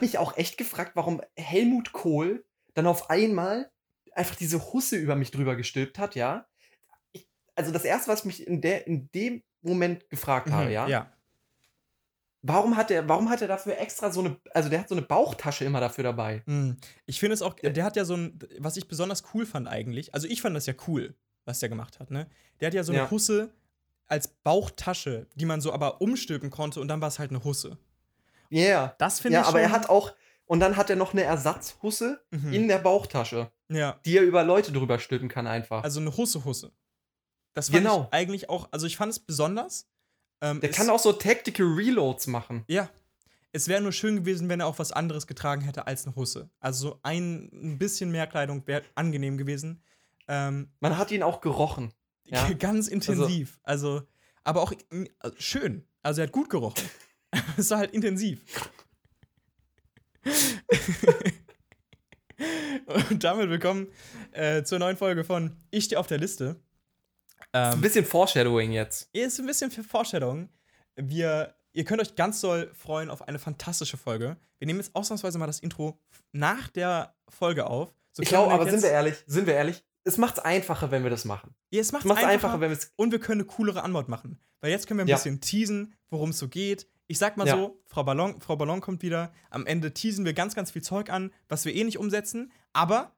habe mich auch echt gefragt, warum Helmut Kohl dann auf einmal einfach diese Husse über mich drüber gestülpt hat, ja. Ich, also das erste, was ich mich in, der, in dem Moment gefragt Mhm, habe, ja, Ja. warum hat er, warum hat er dafür extra so eine, also der hat so eine Bauchtasche immer dafür dabei. Mhm. Ich finde es auch, der hat ja so ein, was ich besonders cool fand eigentlich, also ich fand das ja cool, was der gemacht hat, ne? Der hat ja so eine Ja. Husse als Bauchtasche, die man so aber umstülpen konnte und dann war es halt eine Husse. Ja, yeah. Das finde ja, ich aber er hat auch, und dann hat er noch eine Ersatzhusse Mhm. in der Bauchtasche, Ja. die er über Leute drüber stülpen kann einfach. Also eine Husse-Husse. Das fand Genau. ich eigentlich auch, also ich fand es besonders. Ähm, der es, kann auch so Tactical Reloads machen. Ja. Es wäre nur schön gewesen, wenn er auch was anderes getragen hätte als eine Husse. Also so ein, ein bisschen mehr Kleidung wäre angenehm gewesen. Ähm, Man hat ihn auch gerochen. Ja. Ganz intensiv. Also, aber auch äh, schön. Also er hat gut gerochen. es war halt intensiv. Und damit willkommen äh, zur neuen Folge von Ich stehe auf der Liste. Ist ein Ähm, bisschen Foreshadowing jetzt. ist ein bisschen für Vorstellung. Wir, ihr könnt euch ganz doll freuen auf eine fantastische Folge. Wir nehmen jetzt ausnahmsweise mal das Intro nach der Folge auf. So Ich glaube, aber sind wir ehrlich, sind wir ehrlich, es macht's einfacher, wenn wir das machen. Ja, es macht Es macht's einfacher, wenn wir es. und wir können eine coolere Antwort machen. Weil jetzt können wir ein Ja. bisschen teasen, worum es so geht. Ich sag mal Ja. so, Frau Ballon, Frau Ballon kommt wieder. Am Ende teasen wir ganz, ganz viel Zeug an, was wir eh nicht umsetzen. Aber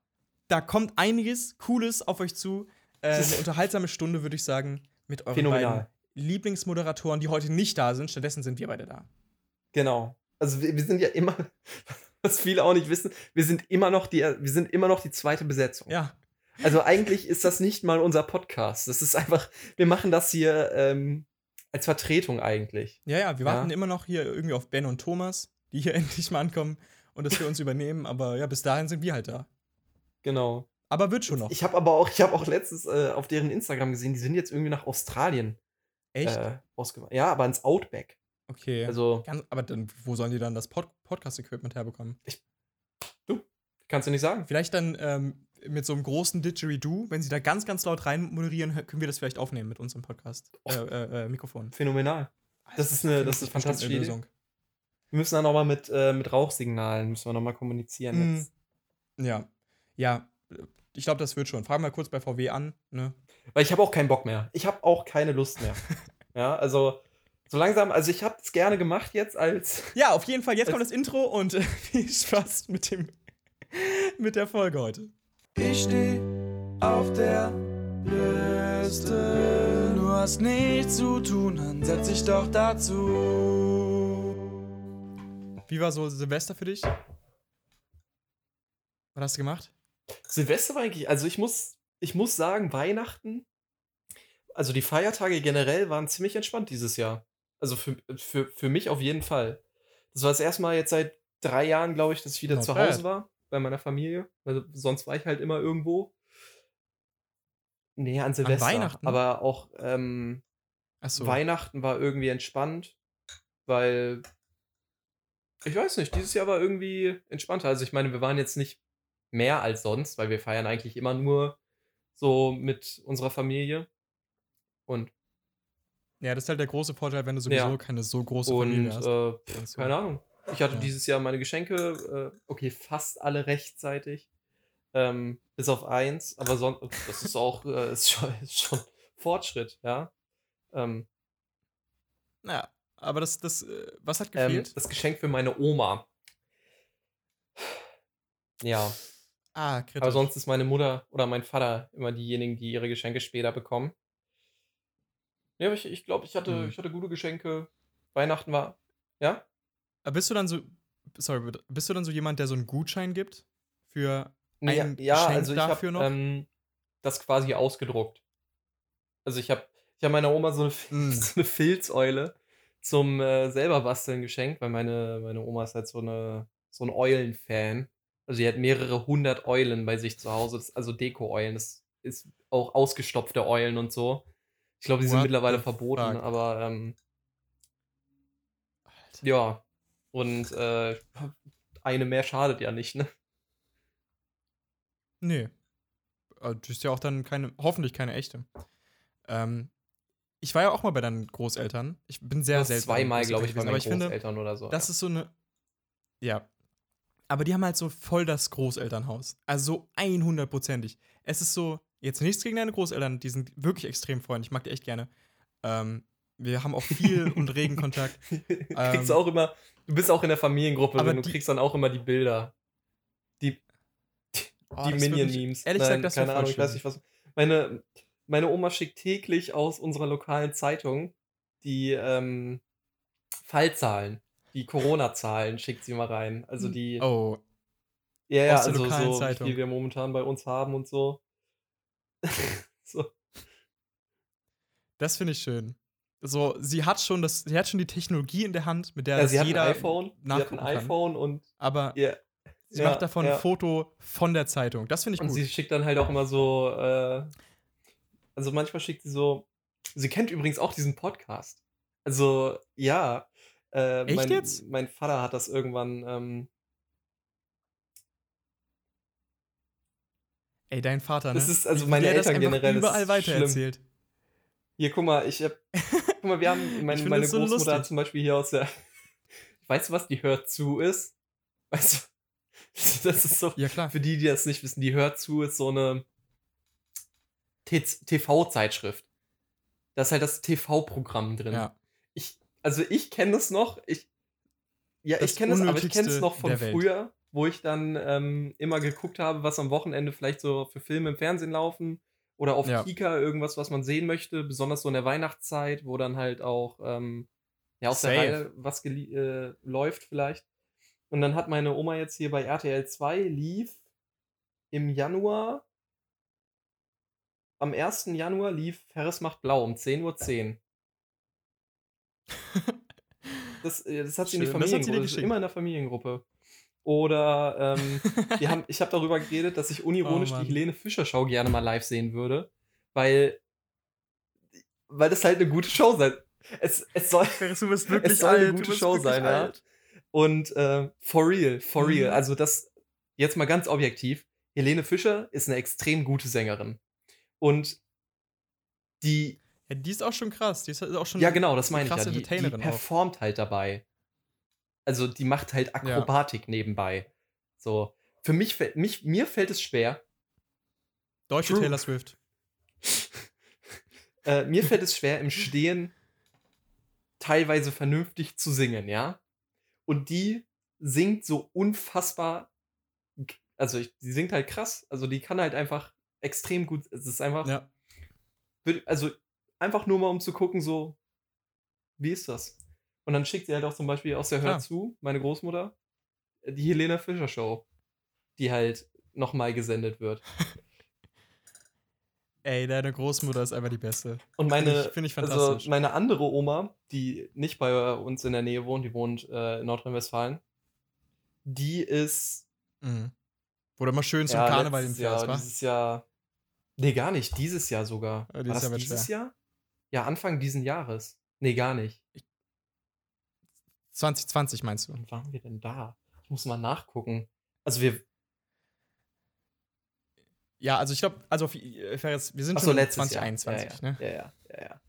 da kommt einiges Cooles auf euch zu. Äh, eine unterhaltsame Stunde, würde ich sagen, mit euren Phänomenal. beiden Lieblingsmoderatoren, die heute nicht da sind. Stattdessen sind wir beide da. Genau. Also wir, wir sind ja immer, was viele auch nicht wissen, wir sind immer noch die, wir sind immer noch die zweite Besetzung. Ja, Also eigentlich ist das nicht mal unser Podcast. Das ist einfach, wir machen das hier ähm, als Vertretung eigentlich. ja, ja. Wir Ja. warten immer noch hier irgendwie auf Ben und Thomas, die hier endlich mal ankommen und das für uns übernehmen. Aber ja, bis dahin sind wir halt da. Genau. Aber wird schon noch. Ich habe aber auch, ich habe auch letztens äh, auf deren Instagram gesehen, die sind jetzt irgendwie nach Australien Echt? äh. Ja, aber ins Outback. okay. Also Ganz, aber dann, wo sollen die dann das Pod Podcast-Equipment herbekommen? kannst du nicht sagen. Vielleicht dann ähm, mit so einem großen Didgeridoo, wenn sie da ganz, ganz laut rein moderieren, können wir das vielleicht aufnehmen mit unserem Podcast. Äh, äh, äh, Mikrofon. Phänomenal. Das ist eine- das ist bestimmt fantastische eine Idee. Lösung. Wir müssen dann nochmal mit, äh, mit Rauchsignalen, müssen wir nochmal kommunizieren. Mm. Ja. Ja, ich glaube, das wird schon. Fragen wir kurz bei VW an. Ne? Weil ich habe auch keinen Bock mehr. Ich habe auch keine Lust mehr. ja, also so langsam, also ich habe es gerne gemacht jetzt als. Ja, auf jeden Fall. Jetzt kommt das Intro und äh, viel Spaß mit, dem, mit der Folge heute. Ich steh auf der Liste. Du hast nichts zu tun, dann setz dich doch dazu. Wie war so Silvester für dich? Was hast du gemacht? Silvester war eigentlich, also ich muss, ich muss sagen, Weihnachten, also die Feiertage generell waren ziemlich entspannt dieses Jahr. Also für, für, für mich auf jeden Fall. Das war das erste Mal jetzt seit drei Jahren, glaube ich, dass ich wieder Not zu bad. Hause war, bei meiner Familie. Also sonst war ich halt immer irgendwo. Nee, an Silvester. Weihnachten? Aber auch ähm, Achso. Weihnachten war irgendwie entspannt, weil ich weiß nicht, dieses Jahr war irgendwie entspannter. Also ich meine, wir waren jetzt nicht mehr als sonst, weil wir feiern eigentlich immer nur so mit unserer Familie. Und, Ja, das ist halt der große Vorteil, wenn du sowieso Ja. keine so große und Familie hast. äh, so. keine Ahnung. Ich hatte Ja. dieses Jahr meine Geschenke, äh, okay, fast alle rechtzeitig. Ähm, bis auf eins, aber sonst, das ist auch, äh, ist schon, ist schon Fortschritt, ja. Ähm, Naja, aber das, das, äh, was hat ähm, gefehlt? das Geschenk für meine Oma. Ja, ah, kritisch. aber sonst ist meine Mutter oder mein Vater immer diejenigen, die ihre Geschenke später bekommen. Ja, aber ich, ich glaube, ich hatte, Hm. ich hatte gute Geschenke. Weihnachten war, ja? Aber bist du dann so, sorry, bist du dann so jemand, der so einen Gutschein gibt für Nee, ein ja, Geschenk also ich dafür habe noch? ähm, das quasi ausgedruckt. Also ich habe ich hab meiner Oma so eine, Mm. so eine Filzeule zum äh, selber basteln geschenkt, weil meine, meine Oma ist halt so, eine, so ein Eulen-Fan. Also sie hat mehrere hundert Eulen bei sich zu Hause, das, also Deko-Eulen. Das ist auch ausgestopfte Eulen und so. Ich glaube, die sind What mittlerweile the verboten, fuck? aber ähm, ja. Und äh, eine mehr schadet ja nicht, ne? Nee. Äh, Das ist ja auch dann keine, hoffentlich keine echte. Ähm, ich war ja auch mal bei deinen Großeltern. Ich bin sehr selten. Zweimal, Großeltern glaube ich, bei meinen ich finde, Großeltern oder so. das ist so eine. Ja, aber die haben halt so voll das Großelternhaus. Also so 100%ig. Es ist so, jetzt nichts gegen deine Großeltern, die sind wirklich extrem freundlich, ich mag die echt gerne. Ähm, wir haben auch viel und regen Kontakt. kriegst Ähm, auch immer, du bist auch in der Familiengruppe, aber du die- kriegst dann auch immer die Bilder. Die, Oh, die Minion-Memes. Ehrlich Nein, gesagt, das keine Ahnung, ich weiß nicht was. Meine, meine Oma schickt täglich aus unserer lokalen Zeitung die ähm, Fallzahlen, die Corona-Zahlen schickt sie mal rein. Also die, Oh, ja, ja, also so, Zeitung. viel wir momentan bei uns haben und so. so. das finde ich schön. So, sie hat schon das, sie hat schon die Technologie in der Hand, mit der Ja, sie hat ein jeder iPhone, sie hat ein kann. iPhone und Aber ja, sie ja, macht davon ja. ein Foto von der Zeitung. Das finde ich Und gut. sie schickt dann halt auch immer so, äh, also manchmal schickt sie so, sie kennt übrigens auch diesen Podcast. Also, ja. Äh, Echt mein, jetzt? Mein Vater hat das irgendwann, ähm, Ey, dein Vater, ne? Das ist- also meine Eltern generell, überall ist weitererzählt. hier, guck mal, ich hab, guck mal, wir haben, meine, meine so Großmutter hat lustig. zum Beispiel hier aus der, weißt du was, die hört zu ist? Weißt du, das ist so, Ja, klar. für die, die das nicht wissen, die hört zu ist so eine TV-Zeitschrift. Da ist halt das TV-Programm drin. Ja. Ich, also ich kenne das noch. Ich, ja, Das ich kenne es, aber ich kenne es noch von früher, wo ich dann ähm, immer geguckt habe, was am Wochenende vielleicht so für Filme im Fernsehen laufen oder auf Ja. Kika irgendwas, was man sehen möchte, besonders so in der Weihnachtszeit, wo dann halt auch ähm, ja aus der Safe. Reihe was äh, läuft vielleicht. Und dann hat meine Oma jetzt hier bei RTL 2 lief im Januar am 1. Januar lief Ferris macht blau um 10.10 Uhr. Das, äh, das hat sie in die Schön, das Familiengruppe. Das ist immer in der Familiengruppe. Oder ähm, wir haben, ich habe darüber geredet, dass ich unironisch Oh, die. Helene Fischer Show gerne mal live sehen würde, weil weil das halt eine gute Show sein. Es, es soll Du bist es soll eine gute Show sein, ja. Und äh, for real, for real. Mhm. Also das jetzt mal ganz objektiv. Helene Fischer ist eine extrem gute Sängerin. Und die Ja, die ist auch schon krass. Die ist auch schon ja, genau, das eine meine ich ja. Die, die auch. performt halt dabei. Also die macht halt Akrobatik nebenbei. So. Für mich, fällt- mich, mir fällt es schwer. Deutsche True. Taylor Swift. Äh, mir fällt es schwer, im Stehen teilweise vernünftig zu singen, ja. Und die singt so unfassbar. Also, ich, die singt halt krass. Also, die kann halt einfach extrem gut. Es ist einfach. Ja. Also, einfach nur mal um zu gucken, so, wie ist das? Und dann schickt sie halt auch zum Beispiel aus der Hör zu, meine Großmutter, die Helena Fischer Show, die halt nochmal gesendet wird. Ey, deine Großmutter ist einfach die Beste. Und meine, Finde ich also fantastisch. meine andere Oma, die nicht bei uns in der Nähe wohnt, die wohnt äh, in Nordrhein-Westfalen, die ist Mhm. Du mal schön zum ja, Karneval im Jahr, Fährst, wa? dieses Jahr, nee, gar nicht, dieses Jahr sogar. Ja, War dieses das Jahr dieses. Jahr? Ja, Anfang diesen Jahres. Nee, gar nicht. 2020 meinst du? Wann waren wir denn da? Ich muss mal nachgucken. Also wir, Ja, also ich glaube, also auf, äh, wir sind achso, schon letztes 2021, Jahr. ne? ja, ja, ja, ja, ja.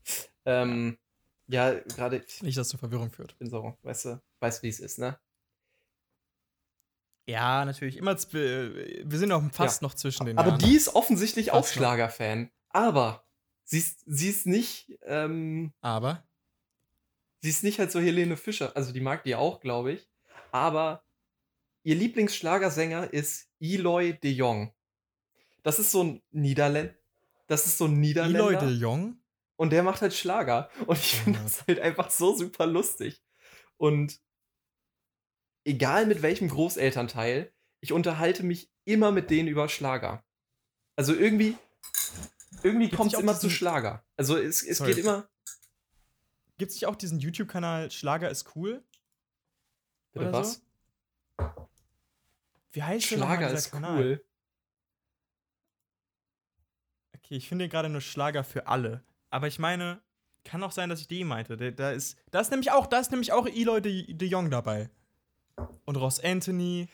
Ähm, ja, gerade, ich Nicht, dass es zu Verwirrung führt. bin so, weißt du, weißt wie es ist, ne? Ja, natürlich. Immer, äh, wir sind auch fast noch zwischen den Aber Jahren. die ist offensichtlich auch Fast noch. Schlagerfan. Aber sie ist, sie ist nicht, ähm, Aber, sie ist nicht halt so Helene Fischer. Also die mag die auch, glaube ich. Aber ihr Lieblingsschlagersänger ist Eloy de Jong. Das ist so ein Niederländer. Das ist so ein Niederländer. Eloy de Jong? Und der macht halt Schlager. Und ich finde das halt einfach so super lustig. Und egal mit welchem Großelternteil, ich unterhalte mich immer mit denen über Schlager. Also irgendwie, irgendwie kommt es immer zu Schlager. Also es, es Sorry. geht immer. Gibt es nicht auch diesen YouTube-Kanal Schlager ist cool? Bitte Oder was? so? Wie heißt Schlager dieser ist Kanal? cool. Okay, ich finde gerade nur Schlager für alle. Aber ich meine, kann auch sein, dass ich die meinte. Da, ist, da ist nämlich auch, da ist nämlich auch Eloy de, de Jong dabei. Und Ross Anthony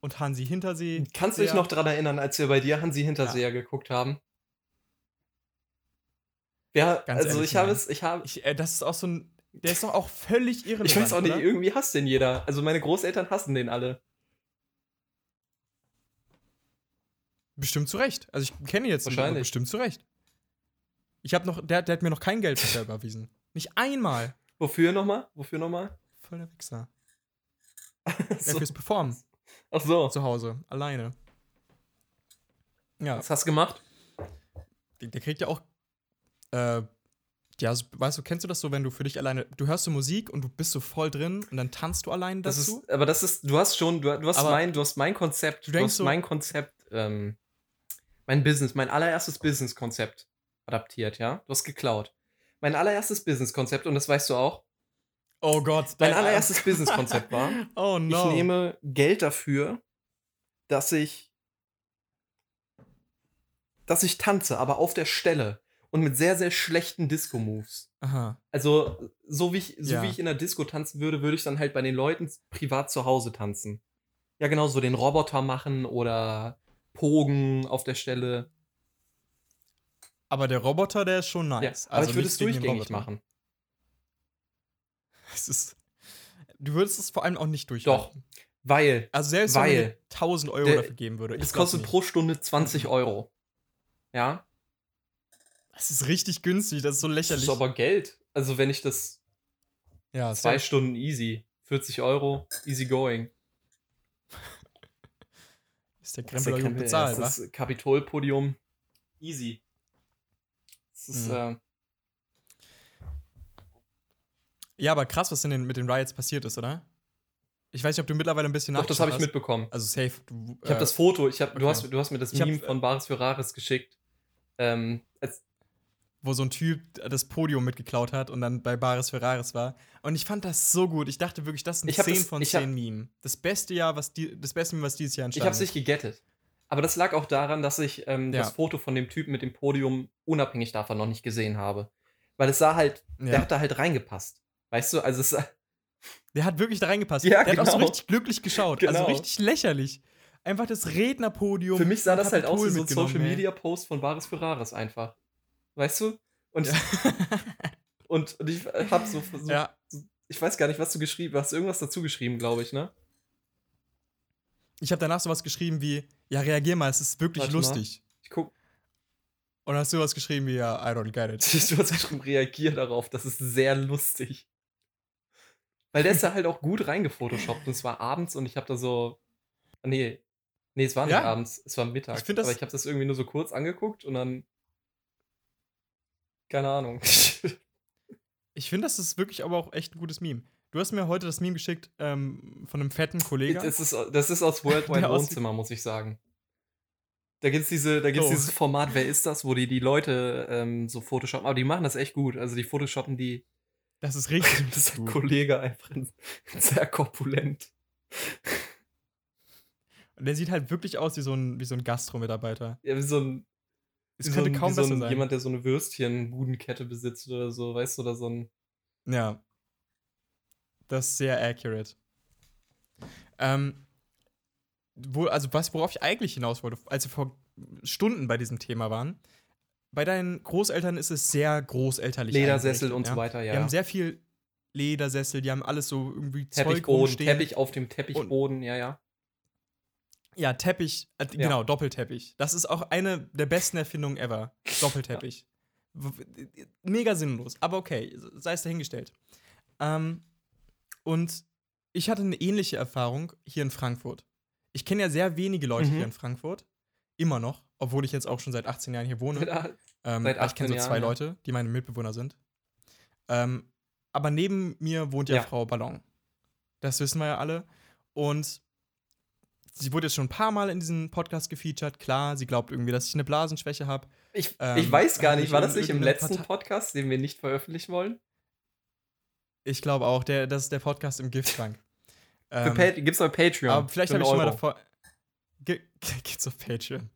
und Hansi Hintersee. Kannst du dich noch daran erinnern, als wir bei dir Hansi Hinterseher geguckt haben? Ja, Ganz also ehrlich, ich habe es, ich habe, äh, das ist auch so ein. Der ist doch auch völlig irrelevant. ich weiß auch nicht, oder? irgendwie hasst den jeder. Also meine Großeltern hassen den alle. Bestimmt zu Recht. Also ich kenne ihn jetzt nicht, Wahrscheinlich. bestimmt zu Recht. Ich habe noch, der, der hat mir noch kein Geld bisher überwiesen. Nicht einmal. Wofür nochmal? Wofür nochmal? Voll der Wichser. Ach Ja, so. fürs Performen. Ach so. Zu Hause. Alleine. Ja, Was hast du gemacht? der, der kriegt ja auch. Äh, ja, so, weißt du, kennst du das so, wenn du für dich alleine. Du hörst so Musik und du bist so voll drin und dann tanzt du allein Das dazu? ist, aber das ist, du hast schon, du, du hast Aber mein, du hast mein Konzept, du du, hast so- mein Konzept, ähm, mein Business, mein allererstes Business-Konzept adaptiert, ja? Du hast geklaut. Mein allererstes Business-Konzept, und das weißt du auch, oh Gott. mein dein- allererstes Business-Konzept war, Oh no. ich nehme Geld dafür, dass ich, dass ich tanze, aber auf der Stelle und mit sehr, sehr schlechten Disco-Moves. Aha. Also, so wie, ich, so Ja. wie ich in der Disco tanzen würde, würde ich dann halt bei den Leuten privat zu Hause tanzen. Ja, genau, so den Roboter machen oder Pogen auf der Stelle. Aber der Roboter, der ist schon Ja, nice. aber ich würde es durchgängig machen. Es ist, du würdest es vor allem auch nicht Doch, durchhalten. weil Also selbst wenn Weil dir 1000 Euro der- dafür geben würde. es ich glaub kostet pro Stunde 20 Euro. Ja, Das ist richtig günstig, das ist so das lächerlich. ist aber Geld. Also, wenn ich das ja, zwei safe. Stunden easy, 40 Euro, easy going. ist der Das ist der Krempel gut Krempel, bezahlt, ja, was? Das ist Kapitolpodium. Easy. Das ist, Mhm. äh, Ja, aber krass, was in den, mit den Riots passiert ist, oder? Ich weiß nicht, ob du mittlerweile ein bisschen doch, das habe ich mitbekommen. Also safe. Du, Ich habe das Foto, ich hab, okay. du, hast, du hast mir das Ich hab- Meme von Baris Ferraris geschickt. Ähm, wo so ein Typ das Podium mitgeklaut hat und dann bei Baris Ferraris war. Und ich fand das so gut. Ich dachte wirklich, das ist ein Ich hab 10 das- von ich hab- 10 Meme. Das beste Jahr, was die, das beste Meme, was dieses Jahr ich entstanden habe es nicht gegettet. Aber das lag auch daran, dass ich ähm, Ja. das Foto von dem Typen mit dem Podium unabhängig davon noch nicht gesehen habe. Weil es sah halt, der Ja. hat da halt reingepasst. Weißt du, also es sah, Der hat wirklich da reingepasst. Ja, der hat auch so genau. richtig glücklich geschaut. Also Genau. richtig lächerlich. Einfach das Rednerpodium. für mich sah das halt aus wie so ein Social. Media Post von Baris Ferraris einfach. Weißt du? Und, Ja. und, und ich hab so, so ja, ich weiß gar nicht, was du geschrieben hast. Irgendwas dazu geschrieben, glaube ich, ne? ich habe danach sowas geschrieben wie, ja, reagier mal, es ist wirklich Warte mal. lustig. Ich guck, Und dann hast du was geschrieben wie, ja, I don't get it. Du hast geschrieben, reagier darauf. Das ist sehr lustig. Weil der ist da halt auch gut reingefotoshoppt. Und es war abends und ich habe da so. Nee. Nee, es war nicht Ja. abends, es war Mittag. Ich das- Aber ich habe das irgendwie nur so kurz angeguckt und dann. Keine Ahnung. Ich finde, das ist wirklich aber auch echt ein gutes Meme. Du hast mir heute das Meme geschickt ähm, von einem fetten Kollegen. das, ist, das ist aus Worldwide Wohnzimmer, muss ich sagen. Da gibt's diese, da gibt's Oh. dieses Format, wer ist das, wo die die Leute ähm, so photoshoppen. Aber die machen das echt gut. Also die photoshoppen die. Das ist richtig Das ist ein. Kollege einfach sehr korpulent. Und der sieht halt wirklich aus wie so ein, wie so ein Gastro-Mitarbeiter. Ja, wie so ein Es könnte so kaum wie so besser ein, sein. Jemand, der so eine Würstchen-Budenkette besitzt oder so, weißt du, oder so ein. Ja. Das ist sehr accurate. Ähm, wo, also was, worauf ich eigentlich hinaus wollte, als wir vor Stunden bei diesem Thema waren, bei deinen Großeltern ist es sehr großelterlich. Ledersessel und ja? so weiter, Die ja. haben sehr viel Ledersessel, die haben alles so irgendwie Zeug Teppichboden. Teppich auf dem Teppichboden, ja, ja. Ja, Teppich, äh, Ja. genau, Doppelteppich. Das ist auch eine der besten Erfindungen ever. Doppelteppich. W- Mega sinnlos, aber okay, sei es dahingestellt. Ähm, und ich hatte eine ähnliche Erfahrung hier in Frankfurt. Ich kenne ja sehr wenige Leute Mhm. hier in Frankfurt. Immer noch, obwohl ich jetzt auch schon seit 18 Jahren hier wohne. Ähm, Seit aber ich kenne 18 so zwei Jahren, ja. Leute, die meine Mitbewohner sind. Ähm, aber neben mir wohnt ja, Ja. Frau Ballon. Das wissen wir ja alle. Und sie wurde jetzt schon ein paar Mal in diesem Podcast gefeatured. Klar, sie glaubt irgendwie, dass ich eine Blasenschwäche habe. Ich, Ähm, ich weiß gar hab nicht, ich war das nicht im letzten Partei- Podcast, den wir nicht veröffentlichen wollen? Ich glaube auch, der, das ist der Podcast im Giftschrank. Ähm, Gibt's bei Patreon. aber vielleicht habe ich schon mal davor. Ge geht's auf Patreon.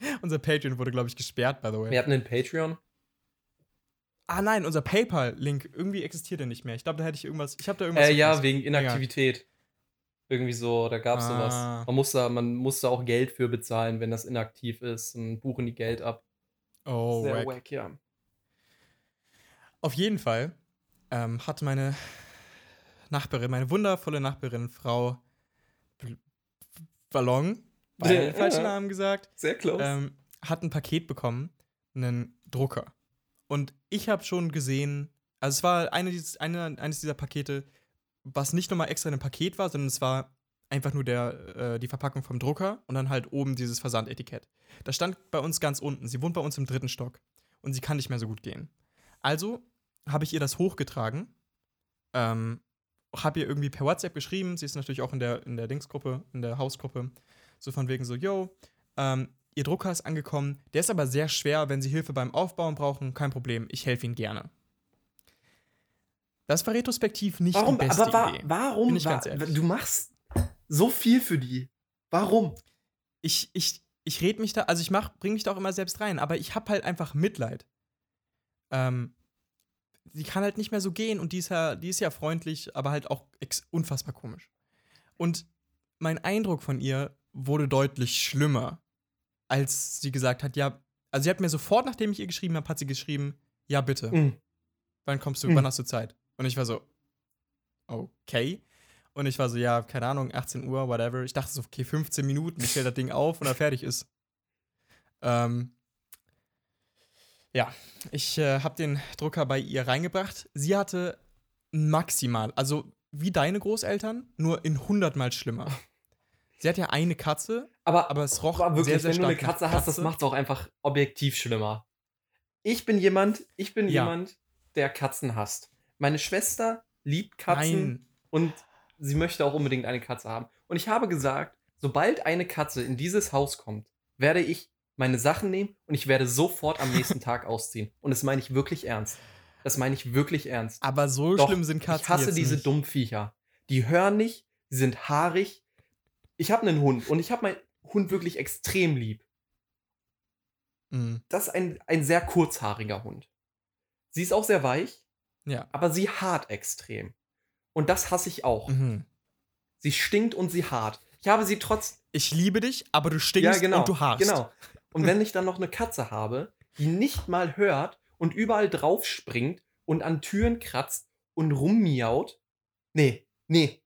Unser Patreon wurde, glaube ich, gesperrt, by the way. Wir hatten einen Patreon. Ah nein, unser PayPal-Link, irgendwie existiert der nicht mehr. Ich glaube, da hätte ich irgendwas. Ich habe da irgendwas. Äh, ja, wegen Inaktivität. Irgendwie so, da gab's Ah. sowas. Man muss, da, man muss da auch Geld für bezahlen, wenn das inaktiv ist. Und buchen die Geld ab. Oh, Sehr wack. wack, ja. Auf jeden Fall ähm, hat meine Nachbarin, meine wundervolle Nachbarin, Frau B Ballon, beide Ja, falschen. Namen gesagt, Sehr close. ähm, hat ein Paket bekommen, einen Drucker. Und ich habe schon gesehen, also es war eine, dieses, eine, eines dieser Pakete, was nicht nochmal extra in einem Paket war, sondern es war einfach nur der, äh, die Verpackung vom Drucker und dann halt oben dieses Versandetikett. Das stand bei uns ganz unten. Sie wohnt bei uns im dritten Stock und sie kann nicht mehr so gut gehen. Also habe ich ihr das hochgetragen, ähm, habe ihr irgendwie per WhatsApp geschrieben. Sie ist natürlich auch in der, in der Dingsgruppe, in der Hausgruppe. So von wegen so, yo, ähm, ihr Drucker ist angekommen. Der ist aber sehr schwer. Wenn Sie Hilfe beim Aufbauen brauchen, kein Problem. Ich helfe Ihnen gerne. Das war retrospektiv nicht warum, die beste aber wa Idee. warum? Wa ehrlich. du machst so viel für die. Warum? ich, ich, ich red mich da, also ich mach, bring mich da auch immer selbst rein, aber ich hab halt einfach Mitleid. Ähm, die kann halt nicht mehr so gehen und die ist ja, die ist ja freundlich, aber halt auch unfassbar komisch. Und mein Eindruck von ihr wurde deutlich schlimmer, als sie gesagt hat, ja, also sie hat mir sofort, nachdem ich ihr geschrieben habe, hat sie geschrieben, ja bitte, Mhm. wann kommst du, Mhm. wann hast du Zeit? Und ich war so, okay. Und ich war so, ja, keine Ahnung, 18 Uhr, whatever. Ich dachte so, okay, 15 Minuten, ich stelle das Ding auf und er fertig ist. Ähm, ja, ich äh, habe den Drucker bei ihr reingebracht. Sie hatte maximal, also wie deine Großeltern, nur in 100 Mal schlimmer. Sie hat ja eine Katze, Aber, aber es roch aber wirklich, sehr, sehr wenn du eine stark Katze hast, das macht es auch einfach objektiv schlimmer. Ich bin jemand, ich bin Ja. jemand, der Katzen hasst. Meine Schwester liebt Katzen Nein, und sie möchte auch unbedingt eine Katze haben. Und ich habe gesagt, sobald eine Katze in dieses Haus kommt, werde ich meine Sachen nehmen und ich werde sofort am nächsten Tag ausziehen. Und das meine ich wirklich ernst. Das meine ich wirklich ernst. aber so Doch, schlimm sind Katzen Ich hasse diese nicht. Dummviecher. Die hören nicht, sie sind haarig. Ich habe einen Hund und ich habe meinen Hund wirklich extrem lieb. Mhm. Das ist ein, ein sehr kurzhaariger Hund. Sie ist auch sehr weich, Ja. aber sie hart extrem. Und das hasse ich auch. Mhm. Sie stinkt und sie hart. Ich habe sie trotz. Ich liebe dich, aber du stinkst und du harst. Genau. Und wenn ich dann noch eine Katze habe, die nicht mal hört und überall drauf springt und an Türen kratzt und rummiaut. Nee, nee.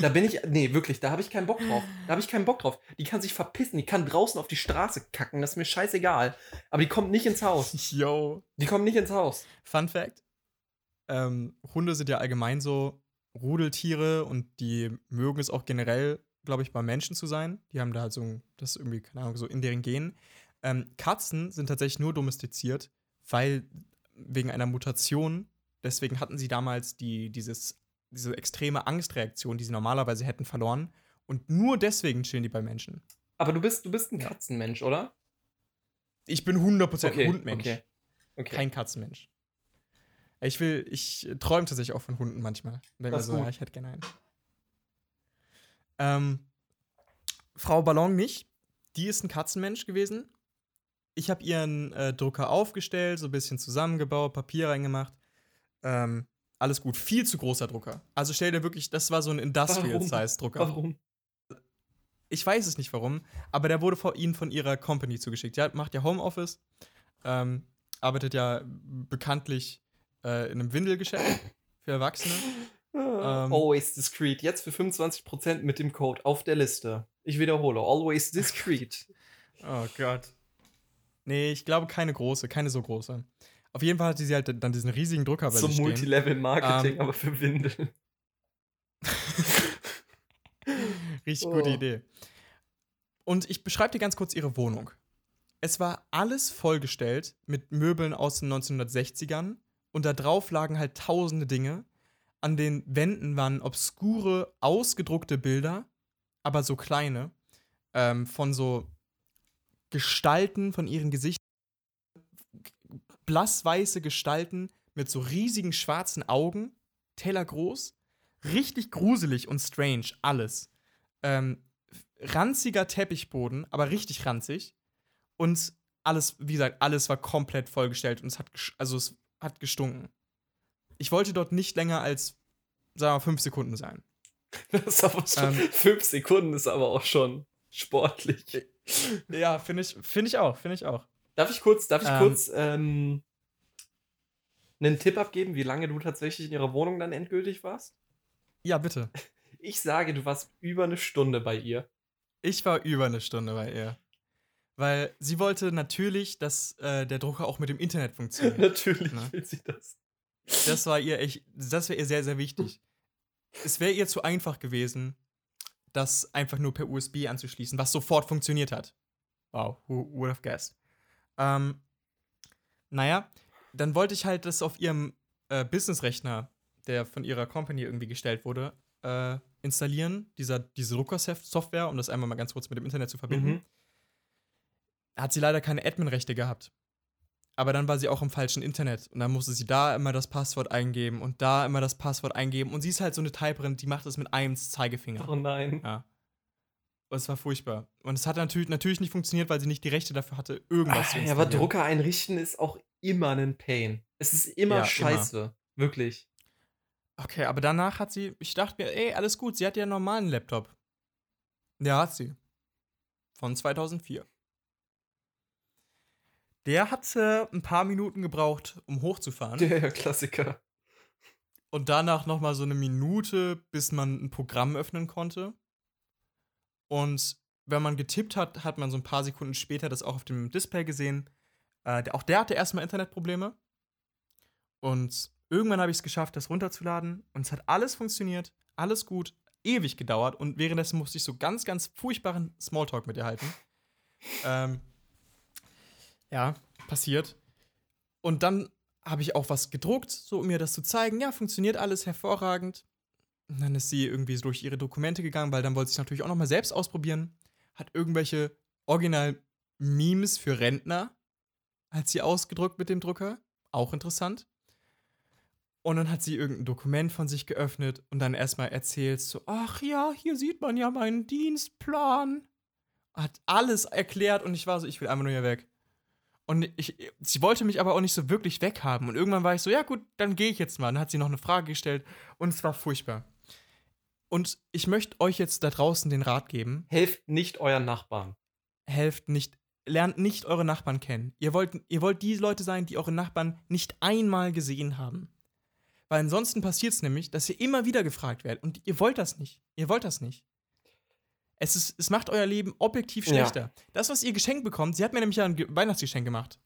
Da bin ich, nee, wirklich, da habe ich keinen Bock drauf. Da habe ich keinen Bock drauf. Die kann sich verpissen, die kann draußen auf die Straße kacken, das ist mir scheißegal. Aber die kommt nicht ins Haus. Yo. Die kommt nicht ins Haus. Fun Fact: ähm, Hunde sind ja allgemein so Rudeltiere und die mögen es auch generell, glaube ich, bei Menschen zu sein. Die haben da halt so, das ist irgendwie, keine Ahnung, so in deren Gen. Ähm, Katzen sind tatsächlich nur domestiziert, weil wegen einer Mutation, deswegen hatten sie damals die, dieses, diese extreme Angstreaktion, die sie normalerweise hätten verloren. Und nur deswegen chillen die bei Menschen. Aber du bist, du bist ein. Katzenmensch, oder? Ich bin 100% Hundmensch. Okay. okay. Kein Katzenmensch. Ich will, ich träume tatsächlich auch von Hunden manchmal. Mir Das so, gut. ja, ich hätte gerne einen. Ähm, Frau Ballon nicht. Die ist ein Katzenmensch gewesen. Ich habe ihren äh, Drucker aufgestellt, so ein bisschen zusammengebaut, Papier reingemacht. Ähm, alles gut. Viel zu großer Drucker. Also stell dir wirklich, das war so ein Industrial-Size-Drucker. Warum? Ich weiß es nicht warum, aber der wurde von ihnen von ihrer Company zugeschickt. Ja, macht ja Homeoffice, ähm, arbeitet ja bekanntlich äh, in einem Windelgeschäft für Erwachsene. Ähm. always discreet. Jetzt für 25% mit dem Code auf der Liste. Ich wiederhole, always discreet. Oh Gott. Nee, ich glaube keine große, keine so große. Auf jeden Fall hatte sie halt dann diesen riesigen Drucker bei Zum sich stehen. Multilevel-Marketing, Ähm. aber für Windeln. Richtig Oh. gute Idee. Und ich beschreibe dir ganz kurz ihre Wohnung. Es war alles vollgestellt mit Möbeln aus den 1960ern und da drauf lagen halt tausende Dinge. An den Wänden waren obskure, ausgedruckte Bilder, aber so kleine, ähm, von so Gestalten von ihren Gesichtern. Blassweiße Gestalten mit so riesigen schwarzen Augen, tellergroß, richtig gruselig und strange, alles. Ähm, ranziger Teppichboden, aber richtig ranzig. Und alles, wie gesagt, alles war komplett vollgestellt und es hat, also es hat gestunken. Ich wollte dort nicht länger als, sagen wir, fünf Sekunden sein. Das ist aber schon, Ähm. fünf Sekunden ist aber auch schon sportlich. Ja, finde ich, finde ich auch, finde ich auch. Darf ich kurz, darf ich Ähm. kurz ähm, einen Tipp abgeben, wie lange du tatsächlich in ihrer Wohnung dann endgültig warst? Ja, bitte. Ich sage, du warst über eine Stunde bei ihr. Ich war über eine Stunde bei ihr. Weil sie wollte natürlich, dass äh, der Drucker auch mit dem Internet funktioniert. Natürlich Na? will sie das. Das war ihr echt, das wäre ihr sehr, sehr wichtig. Es wäre ihr zu einfach gewesen, das einfach nur per USB anzuschließen, was sofort funktioniert hat. Wow, who would have guessed? Ähm, naja, dann wollte ich halt das auf ihrem äh, Business-Rechner, der von ihrer Company irgendwie gestellt wurde, äh, installieren, dieser, diese Drucker-Software, um das einmal mal ganz kurz mit dem Internet zu verbinden. Mhm. Hat sie leider keine Admin-Rechte gehabt. Aber dann war sie auch im falschen Internet und dann musste sie da immer das Passwort eingeben und da immer das Passwort eingeben. Und sie ist halt so eine Typerin, die macht das mit einem Zeigefinger. Oh nein. Ja. Und es war furchtbar. Und es hat natürlich, natürlich nicht funktioniert, weil sie nicht die Rechte dafür hatte, irgendwas Ah, zu ja, aber installieren. Drucker einrichten ist auch immer ein Pain. Es ist immer Ja, scheiße. Wirklich. Okay, aber danach hat sie, ich dachte mir, ey, alles gut, sie hat ja einen normalen Laptop. Ja, hat sie. Von 2004. Der hatte ein paar Minuten gebraucht, um hochzufahren. Der Klassiker. Und danach noch mal so eine Minute, bis man ein Programm öffnen konnte. Und wenn man getippt hat, hat man so ein paar Sekunden später das auch auf dem Display gesehen. Äh, auch der hatte erstmal Internetprobleme. Und irgendwann habe ich es geschafft, das runterzuladen. Und es hat alles funktioniert, alles gut, ewig gedauert. Und währenddessen musste ich so ganz, ganz furchtbaren Smalltalk mit ihr halten. ähm, ja, passiert. Und dann habe ich auch was gedruckt, so um mir das zu zeigen. Ja, funktioniert alles hervorragend. Und dann ist sie irgendwie so durch ihre Dokumente gegangen, weil dann wollte sie es natürlich auch noch mal selbst ausprobieren. Hat irgendwelche Original-Memes für Rentner, hat sie ausgedruckt mit dem Drucker. Auch interessant. Und dann hat sie irgendein Dokument von sich geöffnet und dann erstmal erzählt so, ach ja, hier sieht man ja meinen Dienstplan. Hat alles erklärt und ich war so, ich will einfach nur hier weg. Und ich, sie wollte mich aber auch nicht so wirklich weghaben. Und irgendwann war ich so, ja gut, dann gehe ich jetzt mal. Dann hat sie noch eine Frage gestellt und es war furchtbar. Und ich möchte euch jetzt da draußen den Rat geben, Helft nicht euren Nachbarn. helft nicht, lernt nicht eure Nachbarn kennen. Ihr wollt, ihr wollt die Leute sein, die eure Nachbarn nicht einmal gesehen haben. Weil ansonsten passiert es nämlich, dass ihr immer wieder gefragt werdet. Und ihr wollt das nicht. Ihr wollt das nicht. Es, ist, es macht euer Leben objektiv Ja. schlechter. Das, was ihr geschenkt bekommt, sie hat mir nämlich ja ein Ge- Weihnachtsgeschenk gemacht,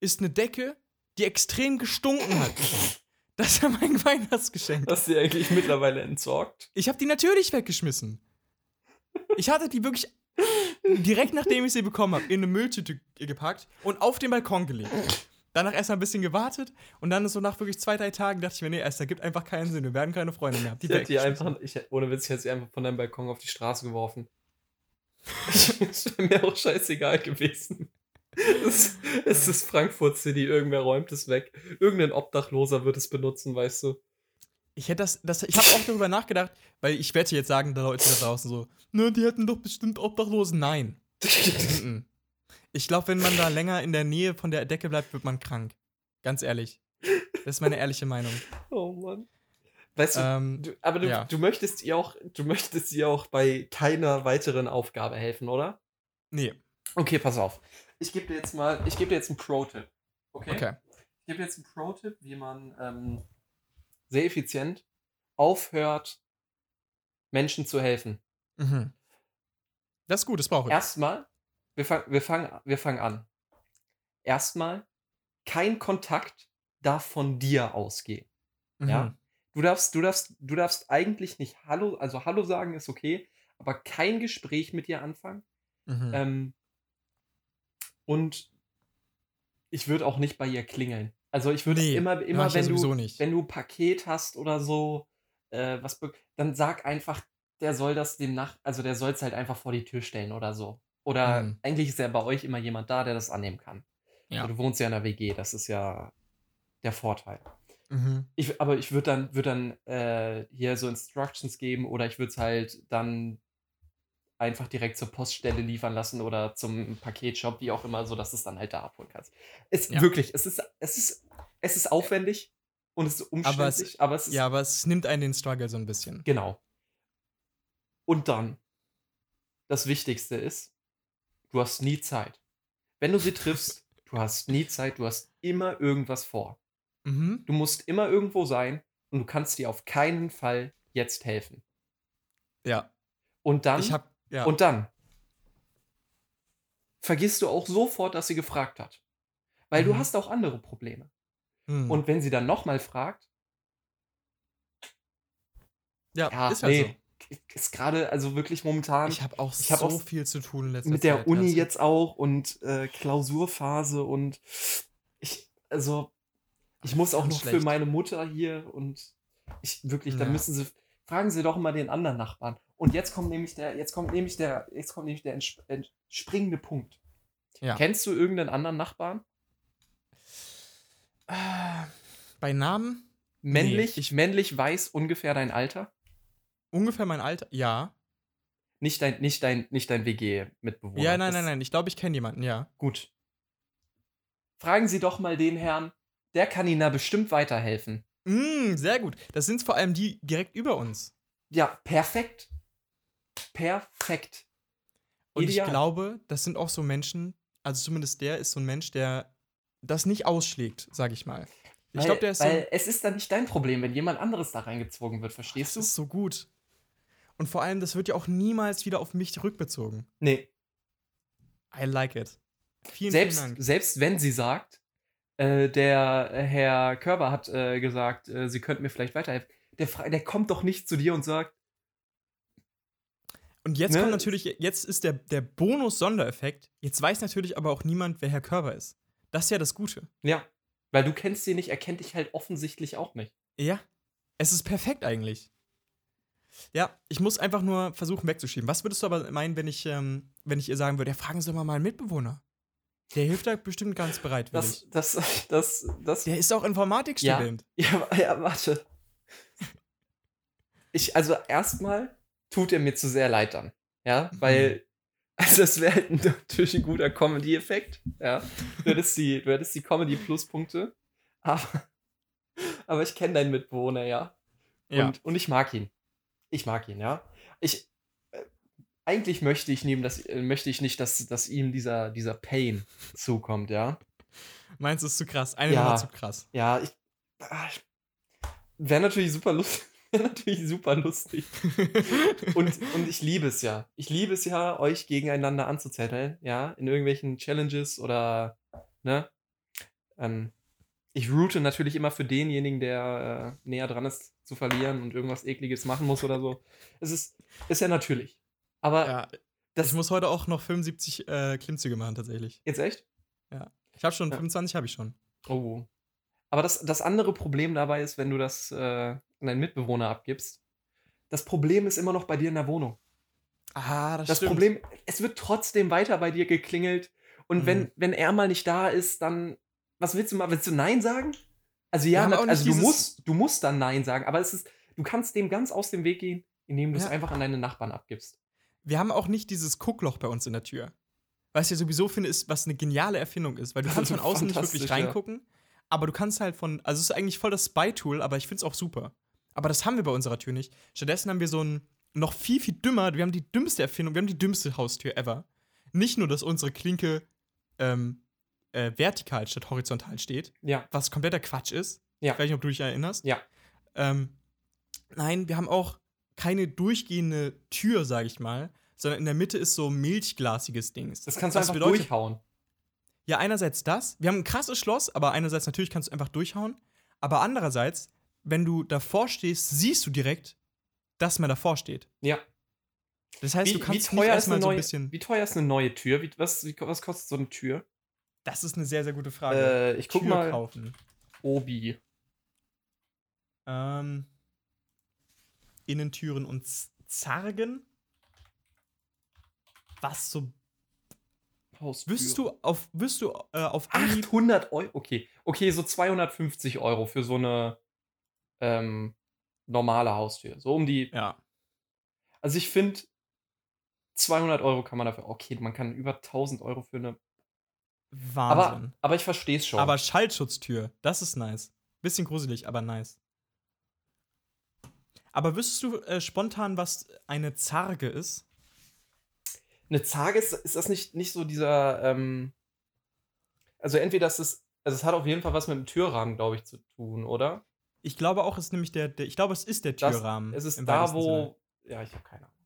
ist eine Decke, die extrem gestunken hat. Das war mein Weihnachtsgeschenk. Hast du die eigentlich mittlerweile entsorgt? Ich habe die natürlich weggeschmissen. Ich hatte die wirklich direkt nachdem ich sie bekommen habe, in eine Mülltüte gepackt und auf den Balkon gelegt. Danach erst mal ein bisschen gewartet und dann so nach wirklich zwei, drei Tagen dachte ich mir, nee, es ergibt einfach keinen Sinn. Wir werden keine Freunde mehr. Die Ich hätte die einfach, ich, ohne Witz, ich hätte sie einfach von deinem Balkon auf die Straße geworfen. Es wäre mir auch scheißegal gewesen. Es, es ist Frankfurt City, irgendwer räumt es weg. Irgendein Obdachloser wird es benutzen, weißt du. Ich hätte das, das ich habe auch darüber nachgedacht, weil ich werde jetzt sagen, da Leute da draußen so, ne, die hätten doch bestimmt Obdachlosen. Nein. Ich glaube, wenn man da länger in der Nähe von der Decke bleibt, wird man krank. Ganz ehrlich. Das ist meine ehrliche Meinung. oh Mann. Weißt du, Ähm, du aber du, ja. du möchtest ihr auch, du möchtest ihr auch bei keiner weiteren Aufgabe helfen, oder? nee. Okay, pass auf. Ich gebe dir jetzt mal, ich gebe dir jetzt einen Pro-Tipp. Okay? Okay. Ich gebe jetzt einen Pro-Tipp, wie man ähm, sehr effizient aufhört, Menschen zu helfen. Mhm. Das ist gut, das brauche ich. Erstmal, wir, fang, wir, fangen, wir fangen an. Erstmal, kein Kontakt darf von dir ausgehen. Mhm. Ja? Du darfst, du darfst, du darfst eigentlich nicht Hallo, also Hallo sagen ist okay, aber kein Gespräch mit dir anfangen. Mhm. Ähm, und ich würde auch nicht bei ihr klingeln. Also ich würde Nee, immer, immer wenn du, nicht. wenn du Paket hast oder so, äh, was, dann sag einfach, der soll das dem Nach, also der soll es halt einfach vor die Tür stellen oder so. Oder Mhm. eigentlich ist ja bei euch immer jemand da, der das annehmen kann. Ja. Also du wohnst ja in der WG, das ist ja der Vorteil. Mhm. Ich, aber ich würde dann, würd dann äh, hier so Instructions geben oder ich würde es halt dann einfach direkt zur Poststelle liefern lassen oder zum Paketshop, wie auch immer, so dass du es dann halt da abholen kannst. Es Ja. wirklich, es ist, es ist, es ist aufwendig und es ist Aber es- umständlich, aber es, ist Ja, aber es nimmt einen den Struggle so ein bisschen. genau. Und dann, das Wichtigste ist, du hast nie Zeit. Wenn du sie triffst, du hast nie Zeit, du hast immer irgendwas vor. Mhm. Du musst immer irgendwo sein und du kannst dir auf keinen Fall jetzt helfen. Ja. Und dann, habe Ja. Und dann vergisst du auch sofort, dass sie gefragt hat. Weil du Mhm. hast auch andere Probleme. Hm. Und wenn sie dann nochmal fragt, ja, ja, ist halt nee, ist gerade, also wirklich momentan Ich habe auch ich hab so auch viel zu tun in letzter mit der Zeit. Uni ja. jetzt auch und äh, Klausurphase und ich, also, ich muss auch noch für schlecht. meine Mutter hier und ich wirklich, dann Ja. müssen sie, fragen sie doch mal den anderen Nachbarn. Und jetzt kommt nämlich der, jetzt kommt nämlich der, jetzt kommt nämlich der entsp entspringende Punkt. Ja. Kennst du irgendeinen anderen Nachbarn? Bei Namen Männlich, ich- männlich, weiß ungefähr dein Alter? Ungefähr mein Alter. Ja. Nicht dein, nicht dein, nicht dein WG-Mitbewohner. Ja, nein, Das- nein, nein. Ich glaube, ich kenne jemanden, ja. Gut. Fragen Sie doch mal den Herrn, der kann Ihnen da bestimmt weiterhelfen. Mm, sehr gut. Das sind vor allem die direkt über uns. Ja, perfekt. Perfekt. Und Ideal. ich glaube, das sind auch so Menschen, also zumindest der ist so ein Mensch, der das nicht ausschlägt, sag ich mal. Ich Weil- glaube, der ist so. Weil es ist dann nicht dein Problem, wenn jemand anderes da reingezwungen wird, verstehst Das du? ist so gut. Und vor allem, das wird ja auch niemals wieder auf mich rückbezogen. Nee. I like it. Vielen, Selbst, vielen Dank. selbst wenn sie sagt, äh, der Herr Körber hat äh, gesagt, äh, sie könnten mir vielleicht weiterhelfen, der, der kommt doch nicht zu dir und sagt, Und jetzt ne? kommt natürlich, jetzt ist der, der Bonus-Sondereffekt. Jetzt weiß natürlich aber auch niemand, wer Herr Körber ist. Das ist ja das Gute. ja, weil du kennst ihn nicht, er kennt dich halt offensichtlich auch nicht. Ja. Es ist perfekt eigentlich. Ja, ich muss einfach nur versuchen wegzuschieben. Was würdest du aber meinen, wenn ich, ähm, wenn ich ihr sagen würde, ja, fragen Sie doch mal meinen Mitbewohner. Der hilft da bestimmt ganz bereitwillig. Das, das, das, das, Der ist auch Informatikstudent. Ja, ja, warte. Ich, also erstmal tut er mir zu sehr leid dann. Ja, weil, also das wäre halt natürlich ein guter Comedy-Effekt. Ja. Du hättest die, du hättest die Comedy-Pluspunkte. Aber, aber ich kenne deinen Mitbewohner, ja. Ja. Und, und ich mag ihn. Ich mag ihn, ja. Ich, äh, eigentlich möchte ich neben das, äh, möchte ich nicht, dass, dass ihm dieser, dieser Pain zukommt, ja. Meinst du, ist zu krass? Eine Ja. Nummer zu krass. Ja, ich. Wäre natürlich super lustig. Wäre natürlich super lustig. Und, und ich liebe es ja. Ich liebe es ja, euch gegeneinander anzuzetteln, ja, in irgendwelchen Challenges oder, ne? Ähm, ich route natürlich immer für denjenigen, der äh, näher dran ist, zu verlieren und irgendwas Ekliges machen muss oder so. Es ist, ist ja natürlich. Aber Ja, das ich muss heute auch noch 75 äh, Klimmzüge machen, tatsächlich. jetzt echt? Ich habe schon, Ja. 25 habe ich schon. Oh. Aber das, das andere Problem dabei ist, wenn du das äh, an deinen Mitbewohner abgibst, das Problem ist immer noch bei dir in der Wohnung. Ah, Das Problem, es wird trotzdem weiter bei dir geklingelt. Und Mhm. wenn, wenn er mal nicht da ist, dann. Was willst du mal? Willst du Nein sagen? Also ja, nicht also du musst, du musst dann Nein sagen, aber es ist, du kannst dem ganz aus dem Weg gehen, indem du es Ja. einfach an deine Nachbarn abgibst. Wir haben auch nicht dieses Guckloch bei uns in der Tür. Was ich ja sowieso finde, ist, was eine geniale Erfindung ist, weil du kannst von außen nicht wirklich ja. reingucken, aber du kannst halt von, also es ist eigentlich voll das Spy-Tool, aber ich finde es auch super. Aber das haben wir bei unserer Tür nicht. Stattdessen haben wir so ein noch viel, viel dümmer, wir haben die dümmste Erfindung, wir haben die dümmste Haustür ever. Nicht nur, dass unsere Klinke ähm, äh, vertikal statt horizontal steht, Ja. was kompletter Quatsch ist. Ja. Ich weiß nicht, ob du dich erinnerst. Ja. Ähm, nein, wir haben auch keine durchgehende Tür, sage ich mal, sondern in der Mitte ist so milchglasiges Dings. Das kannst du einfach bedeutet- durchhauen. Ja, einerseits das. Wir haben ein krasses Schloss, aber einerseits natürlich kannst du einfach durchhauen. Aber andererseits, wenn du davor stehst, siehst du direkt, dass man davor steht. Ja. Das heißt, Wie, du wie, kannst nicht teuer ist erstmal eine so ein neue, bisschen. wie teuer ist eine neue Tür? Wie, was, wie, was kostet so eine Tür? Das ist eine sehr, sehr gute Frage. Äh, ich guck Tür mal. kaufen. Obi. Ähm, Innentüren und Zargen. Was so. Haustür. Wirst du auf, wirst du äh, auf Anhieb 800 Euro? Okay. Okay, so 250 Euro für so eine ähm, normale Haustür. So um die. Ja. Also ich finde, 200 Euro kann man dafür. Okay, man kann über 1000 Euro für eine. Aber, Wahnsinn. aber ich verstehe es schon. Aber Schallschutztür, das ist nice. Bisschen gruselig, aber nice. Aber wüsstest du äh, spontan, was eine Zarge ist? eine Zarge ist, ist das nicht, nicht so dieser. Ähm, also entweder ist es. Also es hat auf jeden Fall was mit dem Türrahmen, glaube ich, zu tun, oder? Ich glaube auch, es ist nämlich der, der ich glaube, es ist der Das- Türrahmen. Es ist da, weitesten Sinne. wo. Ja, ich habe keine Ahnung.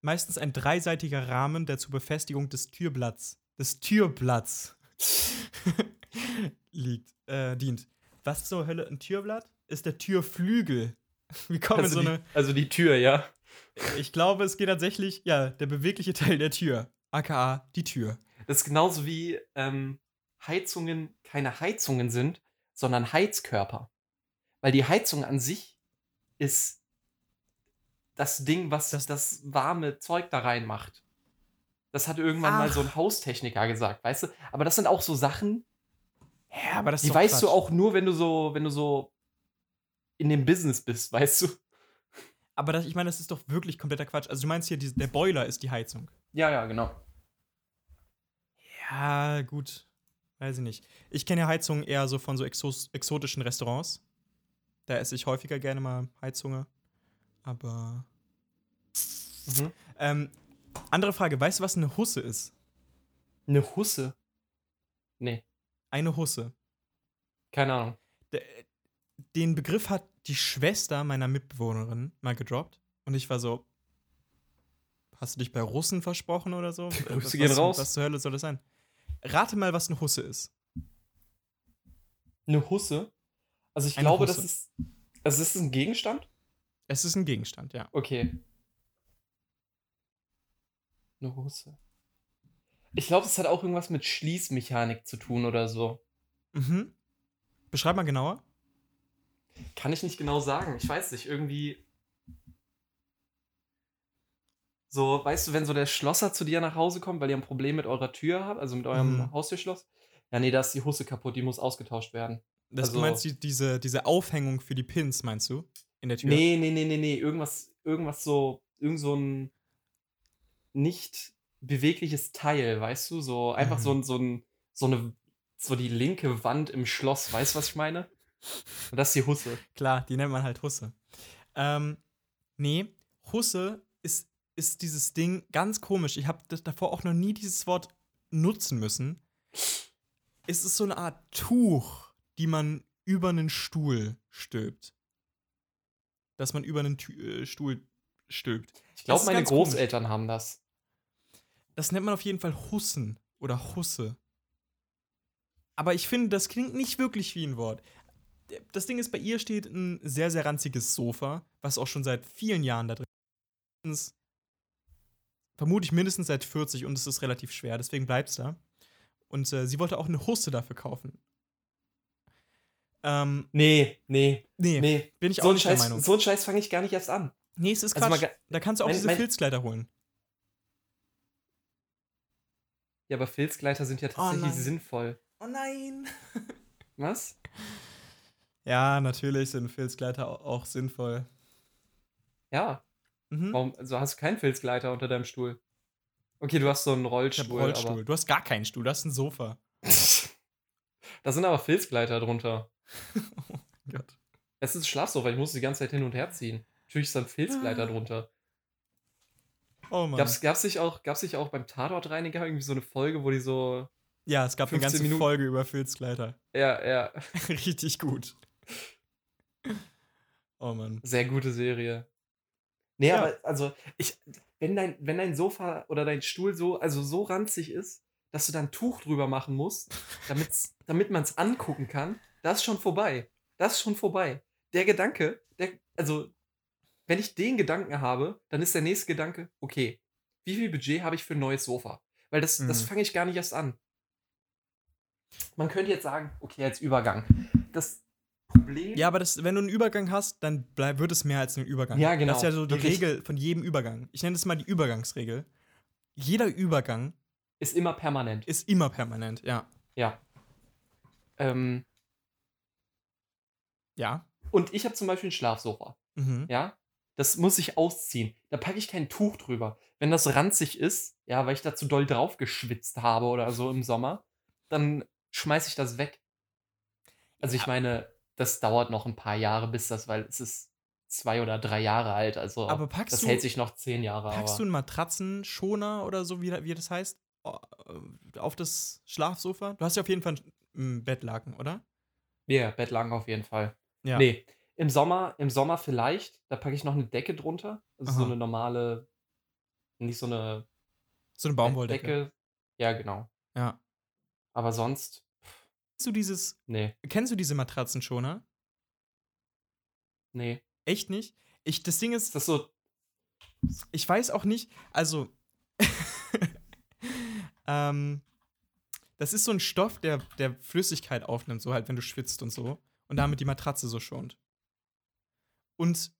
meistens ein dreiseitiger Rahmen, der zur Befestigung des Türblatts, des Türblatts liegt, äh, dient. Was zur Hölle ein Türblatt? Ist der Türflügel. Wie kommen Also, so die, eine. also die Tür, ja. Ich glaube, es geht tatsächlich, ja, der bewegliche Teil der Tür. AKA die Tür. Das ist genauso wie ähm, Heizungen keine Heizungen sind, sondern Heizkörper. Weil die Heizung an sich ist das Ding, was Das- das, warme Zeug da reinmacht. Das hat irgendwann mal Ach. so ein Haustechniker gesagt, weißt du? Aber das sind auch so Sachen, Ja, aber das die weißt du auch nur, wenn du so, wenn du so in dem Business bist, weißt du? Aber das, ich meine, das ist doch wirklich kompletter Quatsch. Also, du meinst hier, die, der Boiler ist die Heizung. Ja, ja, genau. Ja, gut. Weiß ich nicht. Ich kenne ja Heizungen eher so von so exos exotischen Restaurants. Da esse ich häufiger gerne mal Heizhunger. Aber. Mhm. Ähm, andere Frage: Weißt du, was eine Husse ist? Eine Husse. Nee, Eine Husse. keine Ahnung. Den Begriff hat die Schwester meiner Mitbewohnerin mal gedroppt. Und ich war so. Hast du dich bei Russen versprochen oder so? Grüße was, gehen was, raus. Was zur Hölle soll das sein? Rate mal, was eine Husse ist. Eine Husse? Also ich Eine glaube, Husse. das ist. Also ist es ein Gegenstand? Es ist ein Gegenstand, ja. Okay. Eine Husse. Ich glaube, es hat auch irgendwas mit Schließmechanik zu tun oder so. Mhm. Beschreib mal genauer. Kann ich nicht genau sagen. Ich weiß nicht. Irgendwie. So, weißt du, wenn so der Schlosser zu dir nach Hause kommt, weil ihr ein Problem mit eurer Tür habt, also mit eurem Mhm. Haustürschloss. Ja, nee, da ist die Husse kaputt, die muss ausgetauscht werden. Das, du Also- meinst die, diese, diese Aufhängung für die Pins, meinst du? In der Tür? Nee, nee, nee, nee, nee. Irgendwas, irgendwas so, irgend so ein nicht bewegliches Teil, weißt du? So einfach Mhm. so ein, so ein, so eine, so die linke Wand im Schloss, weißt du, was ich meine? Und das ist die Husse. Klar, die nennt man halt Husse. Ähm, nee, Husse ist, ist dieses Ding ganz komisch. Ich habe davor auch noch nie dieses Wort nutzen müssen. Es ist so eine Art Tuch, die man über einen Stuhl stülpt. Dass man über einen Tü äh, Stuhl stülpt. Ich glaube, meine ganz komisch. Großeltern haben das. Das nennt man auf jeden Fall Hussen oder Husse. Aber ich finde, das klingt nicht wirklich wie ein Wort. Das Ding ist, bei ihr steht ein sehr, sehr ranziges Sofa, was auch schon seit vielen Jahren da drin ist. Vermutlich mindestens seit 40 und es ist relativ schwer, deswegen bleibt es da. Und äh, sie wollte auch eine Husse dafür kaufen. Ähm, Nee, nee, nee, nee. bin ich so auch nicht der Scheiß, Meinung. so einen Scheiß fange ich gar nicht erst an. nee, es ist Also Quatsch. ga- da kannst du auch mein- diese mein- Filzkleider holen. Ja, aber Filzgleiter sind ja tatsächlich nein. sinnvoll. Oh nein! Was? Ja, natürlich sind Filzkleider au- auch sinnvoll. Ja. Mhm. Warum? Also hast du keinen Filzgleiter unter deinem Stuhl? Okay, du hast so einen Ich Rollstuhl, hab Rollstuhl. Du hast gar keinen Stuhl, du hast ein Sofa. aber. da sind aber Filzgleiter drunter. Oh Gott. Es ist ein Schlafsofa, ich muss die ganze Zeit hin und her ziehen. Natürlich ist da ein Filzgleiter Ah. drunter. Oh Mann. Gab's, gab's, nicht auch, gab's nicht auch beim Tatortreiniger irgendwie so eine Folge, wo die so. ja, es gab eine 15 ganze Minuten- Folge über Filzkleider. Ja, ja. Richtig gut. Oh Mann. Sehr gute Serie. Nee, Ja. aber also, ich, wenn dein, wenn dein Sofa oder dein Stuhl so, also so ranzig ist, dass du da ein Tuch drüber machen musst, damit's, damit man es angucken kann, das ist schon vorbei. Das ist schon vorbei. Der Gedanke, der, also, wenn ich den Gedanken habe, dann ist der nächste Gedanke, okay, wie viel Budget habe ich für ein neues Sofa? Weil das, das Mhm. fange ich gar nicht erst an. Man könnte jetzt sagen, okay, als Übergang. Das Problem. Ja, aber das, wenn du einen Übergang hast, dann bleib, wird es mehr als ein Übergang. Ja, genau. Das ist ja so die Wirklich. Regel von jedem Übergang. Ich nenne das mal die Übergangsregel. Jeder Übergang ist immer permanent. ist immer permanent, ja. Ja. Ähm, Ja. und ich habe zum Beispiel ein Schlafsofa. Mhm. Ja. Das muss ich ausziehen. Da packe ich kein Tuch drüber. Wenn das ranzig ist, ja, weil ich da zu doll drauf geschwitzt habe oder so im Sommer, dann schmeiße ich das weg. Also ich meine, das dauert noch ein paar Jahre, bis das, weil es ist zwei oder drei Jahre alt. Also Aber packst das du- hält sich noch zehn Jahre. Packst du aber einen Matratzenschoner oder so, wie, wie das heißt, äh, auf das Schlafsofa? Du hast ja auf jeden Fall ein Bettlaken, oder? Ja, Bettlaken auf jeden Fall. Ja. Nee, im Sommer, im Sommer vielleicht, da packe ich noch eine Decke drunter. Also so Aha. eine normale Nicht so eine So eine Baumwolldecke. Decke. Ja, genau. Ja. Aber sonst, Kennst du dieses, nee, kennst du diese Matratzenschoner? nee. Echt nicht? Ich, das Ding ist, Ist das so, ich weiß auch nicht, also. ähm, das ist so ein Stoff, der, der Flüssigkeit aufnimmt, so halt, wenn du schwitzt und so. Und damit die Matratze so schont. Und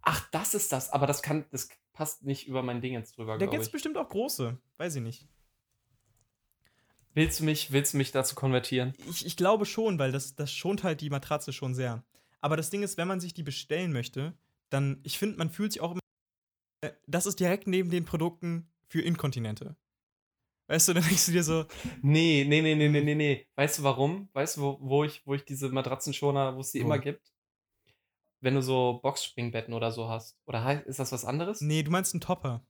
ach, das ist das, aber das kann, das passt nicht über mein Ding jetzt drüber, da gibt es bestimmt auch große. Weiß ich nicht. Willst du mich, willst du mich dazu konvertieren? Ich, ich glaube schon, weil das, das schont halt die Matratze schon sehr. Aber das Ding ist, wenn man sich die bestellen möchte, dann, ich finde, man fühlt sich auch immer. äh, Das ist direkt neben den Produkten für Inkontinente. Weißt du, dann denkst du dir so, Nee, nee, nee, nee, nee, nee, nee. Weißt du warum? Weißt du, wo, wo, ich, wo ich diese Matratzenschoner, wo es die immer gibt? Wenn du so Boxspringbetten oder so hast. Oder ist das was anderes? nee, du meinst einen Topper.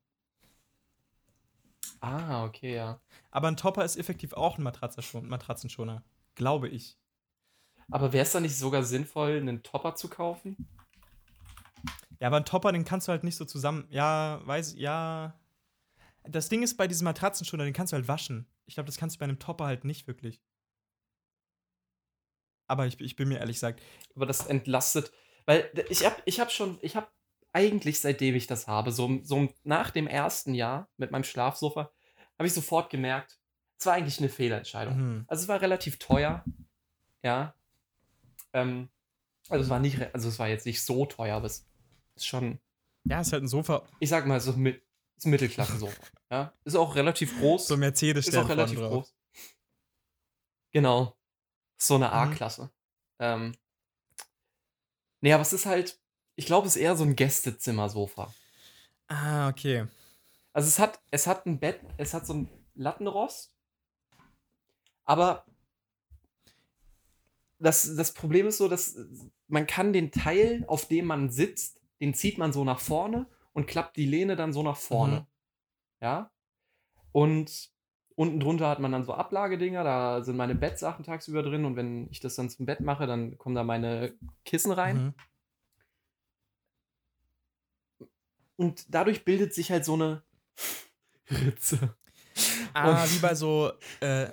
Ah, okay, ja. Aber ein Topper ist effektiv auch ein Matratzenschon Matratzenschoner. Glaube ich. Aber wäre es dann nicht sogar sinnvoll, einen Topper zu kaufen? Ja, aber ein Topper, den kannst du halt nicht so zusammen. Ja, weiß, ja. Das Ding ist bei diesem Matratzenschoner, den kannst du halt waschen. Ich glaube, das kannst du bei einem Topper halt nicht wirklich. Aber ich, ich bin mir ehrlich gesagt, Aber das entlastet. Weil ich hab, ich hab schon, ich hab eigentlich seitdem ich das habe, so, so nach dem ersten Jahr mit meinem Schlafsofa, habe ich sofort gemerkt, es war eigentlich eine Fehlentscheidung. mhm. Also es war relativ teuer, ja. Ähm, also es war nicht, also es war jetzt nicht so teuer, aber es ist schon, ja, ist halt ein Sofa, ich sag mal, so mit, ist ein Mittelklassensofa, ja. Ist auch relativ groß. so Mercedes ist auch relativ groß. Genau. So eine Mhm. A-Klasse. Ähm, nee, aber es ist halt, ich glaube, es ist eher so ein Gästezimmersofa. Ah, okay. Also es hat, es hat ein Bett, es hat so ein Lattenrost, aber das, das Problem ist so, dass man kann den Teil, auf dem man sitzt, den zieht man so nach vorne und klappt die Lehne dann so nach vorne. Mhm. Ja. Und unten drunter hat man dann so Ablagedinger, da sind meine Bettsachen tagsüber drin und wenn ich das dann zum Bett mache, dann kommen da meine Kissen rein. Mhm. Und dadurch bildet sich halt so eine Ritze. Ah, Und- wie bei so äh,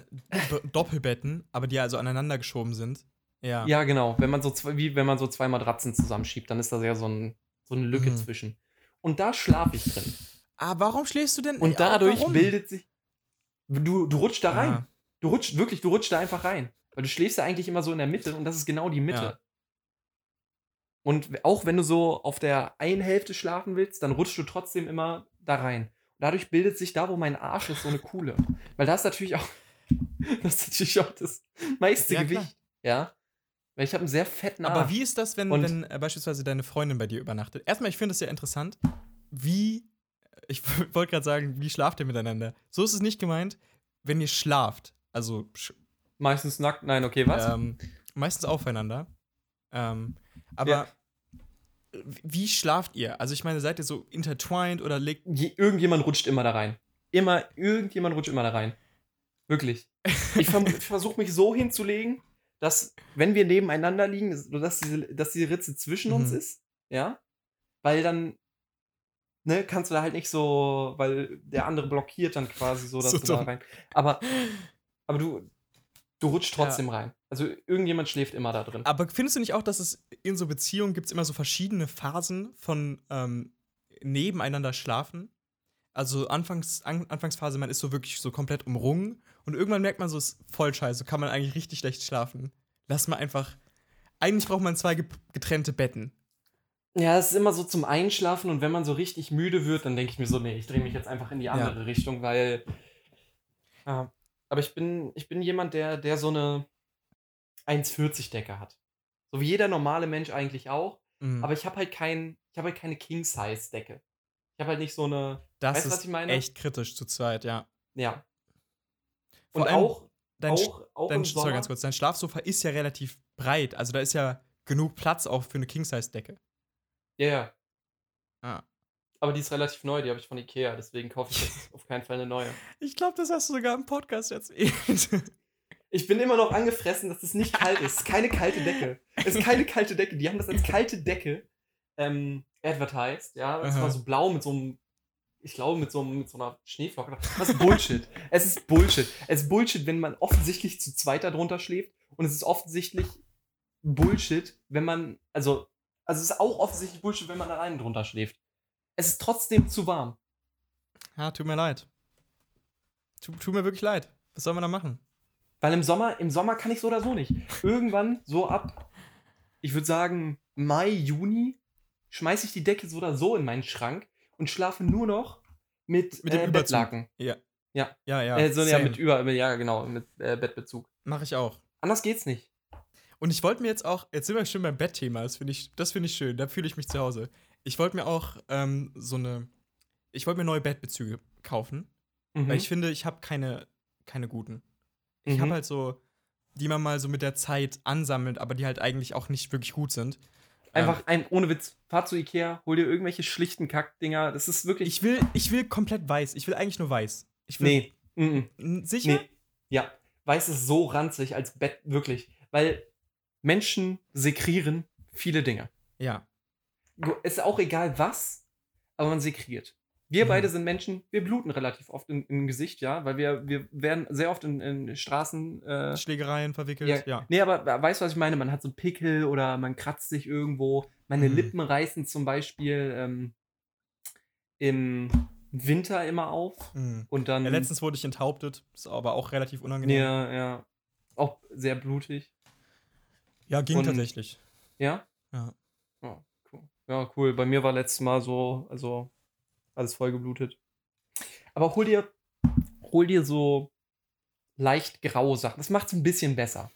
Do- Doppelbetten, aber die also aneinander geschoben sind. Ja. Ja, genau. Wenn man so zwei, wie wenn man so zwei Matratzen zusammenschiebt, dann ist da ja so, ein, so eine Lücke Mhm. zwischen. Und da schlafe ich drin. Ah, warum schläfst du denn? Und dadurch warum? bildet sich. Du, du rutschst da rein. Ah. Du rutschst wirklich, du rutschst da einfach rein. Weil du schläfst ja eigentlich immer so in der Mitte und das ist genau die Mitte. Ja. Und auch wenn du so auf der einen Hälfte schlafen willst, dann rutschst du trotzdem immer da rein. Und dadurch bildet sich da, wo mein Arsch ist, so eine Kuhle. Weil da ist natürlich auch, das ist natürlich auch das meiste Ja. Gewicht. Ja. Weil ich habe einen sehr fetten Arsch. Aber wie ist das, wenn, wenn äh, beispielsweise deine Freundin bei dir übernachtet? Erstmal, ich finde es sehr interessant. Wie, ich wollte gerade sagen, wie schlaft ihr miteinander? So ist es nicht gemeint, wenn ihr schlaft. Also sch Meistens nackt. Nein, okay, was? Ähm, meistens aufeinander. Ähm, aber Ja. wie schlaft ihr? Also ich meine, seid ihr so intertwined oder legt. Je, irgendjemand rutscht immer da rein. Immer, irgendjemand rutscht immer da rein. Wirklich. Ich, versuche mich so hinzulegen, dass, wenn wir nebeneinander liegen, dass diese, dass die Ritze zwischen uns Mhm. ist. Ja. Weil dann, ne, kannst du da halt nicht so, weil der andere blockiert dann quasi so, dass So du da rein. Aber, aber du, du rutscht trotzdem rein. Also irgendjemand schläft immer da drin. Aber findest du nicht auch, dass es in so Beziehungen gibt es immer so verschiedene Phasen von ähm, nebeneinander schlafen? Also Anfangs, an, Anfangsphase, man ist so wirklich so komplett umrungen und irgendwann merkt man so, es ist voll scheiße, kann man eigentlich richtig schlecht schlafen. Lass mal einfach. Eigentlich braucht man zwei ge- getrennte Betten. Ja, es ist immer so zum Einschlafen und wenn man so richtig müde wird, dann denke ich mir so, nee, ich drehe mich jetzt einfach in die andere Richtung, weil. Ja, aber ich bin, ich bin jemand, der, der so eine 1,40-Decke hat. So wie jeder normale Mensch eigentlich auch. Mhm. Aber ich habe halt kein, ich habe halt keine King-Size-Decke. Ich habe halt nicht so eine. das weißt ist was ich meine? echt kritisch zu zweit, ja. Ja. Vor Und auch, Dein, auch, auch dein, im sorry, Sommer. ganz kurz, dein Schlafsofa ist ja relativ breit, also da ist ja genug Platz auch für eine King-Size-Decke. Ja, ja. Ah. Aber die ist relativ neu, die habe ich von Ikea, deswegen kaufe ich jetzt auf keinen Fall eine neue. Ich glaube, das hast du sogar im Podcast erzählt. Ich bin immer noch angefressen, dass es nicht kalt ist. Es ist keine kalte Decke. Es ist keine kalte Decke. Die haben das als kalte Decke ähm, advertised, ja. Es war so blau mit so einem Ich glaube, mit so, mit so einer Schneeflocke. Das ist Bullshit. es ist Bullshit. Es ist Bullshit, wenn man offensichtlich zu zweit darunter schläft. Und es ist offensichtlich Bullshit, wenn man. Also, also es ist auch offensichtlich Bullshit, wenn man alleine drunter schläft. Es ist trotzdem zu warm. Ja, tut mir leid. Tut, tut mir wirklich leid. Was soll man da machen? Weil im Sommer, im Sommer kann ich so oder so nicht. Irgendwann, so ab, ich würde sagen, Mai, Juni, schmeiße ich die Decke so oder so in meinen Schrank und schlafe nur noch mit, Mit dem äh. Bettlaken. Ja. Ja. Ja, ja. äh, so, ja, mit über, ja, genau, mit äh, Bettbezug. Mach ich auch. Anders geht's nicht. Und ich wollte mir jetzt auch, jetzt sind wir schon beim Bettthema, das finde ich, das finde ich schön, da fühle ich mich zu Hause. Ich wollte mir auch ähm, so eine, ich wollte mir neue Bettbezüge kaufen, Mhm. weil ich finde, ich habe keine, keine guten. Ich Mhm. habe halt so, die man mal so mit der Zeit ansammelt, aber die halt eigentlich auch nicht wirklich gut sind. Einfach Ähm, ein, ohne Witz, fahr zu Ikea, hol dir irgendwelche schlichten Kackdinger. Das ist wirklich. ich will, ich will komplett weiß. Ich will eigentlich nur weiß. Ich will, nee. Sicher? Nee. Ja. Weiß ist so ranzig als Bett, wirklich. Weil Menschen sekrieren viele Dinge. Ja. Ist auch egal was, aber man sekriert. Wir Mhm. beide sind Menschen, wir bluten relativ oft im, im Gesicht, ja, weil wir, wir werden sehr oft in, in Straßen. Äh, Schlägereien verwickelt. ja. Ja. Nee, aber weißt du, was ich meine? Man hat so Pickel oder man kratzt sich irgendwo. Meine Mhm. Lippen reißen zum Beispiel ähm, im Winter immer auf. Mhm. Und dann. Ja, letztens wurde ich enthauptet. Ist aber auch relativ unangenehm. Ja, ja. Auch sehr blutig. Ja, ging Und- tatsächlich. Ja? Ja. Ja, cool. Ja, cool. Bei mir war letztes Mal so, also alles voll geblutet. Aber hol dir, hol dir so leicht graue Sachen. Das macht es ein bisschen besser.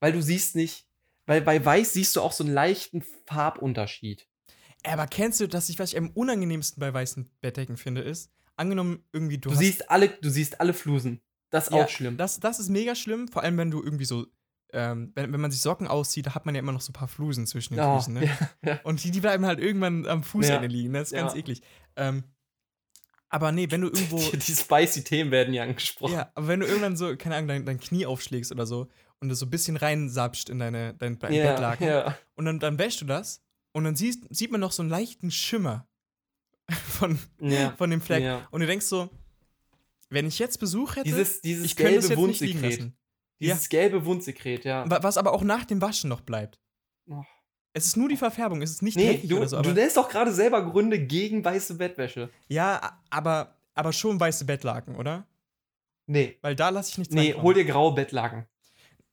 Weil du siehst nicht, weil bei Weiß siehst du auch so einen leichten Farbunterschied. Aber kennst du, dass ich, was ich am unangenehmsten bei weißen Bettdecken finde, ist, angenommen irgendwie du, Du, siehst alle, du siehst alle Flusen. Das ist Ja, auch schlimm. Das, das ist mega schlimm, vor allem wenn du irgendwie so, ähm, wenn, wenn man sich Socken auszieht, da hat man ja immer noch so ein paar Flusen zwischen den Oh, Füßen, ne? ja, ja. Und die, die bleiben halt irgendwann am Fußende Ja. liegen, das ist ganz eklig. Ähm, aber nee, wenn du irgendwo. Die spicy Themen werden ja angesprochen. ja, aber wenn du irgendwann so, keine Ahnung, dein, dein Knie aufschlägst oder so und das so ein bisschen reinsapscht in deine, dein, dein Bettlaken ja. und dann, dann wäschst du das und dann siehst, sieht man noch so einen leichten Schimmer von, ja. von dem Fleck. Und du denkst so, wenn ich jetzt Besuch hätte, Dieses, dieses ich könnte es gelbe jetzt nicht liegen lassen. Dieses gelbe Wundsekret, ja. Wa- Was aber auch nach dem Waschen noch bleibt. Oh. Es ist nur die Verfärbung, es ist nicht Nee, du, oder so. du nennst doch gerade selber Gründe gegen weiße Bettwäsche. ja, aber, aber schon weiße Bettlaken, oder? Nee. Weil da lasse ich nichts Nee, reinkommen. hol dir graue Bettlaken.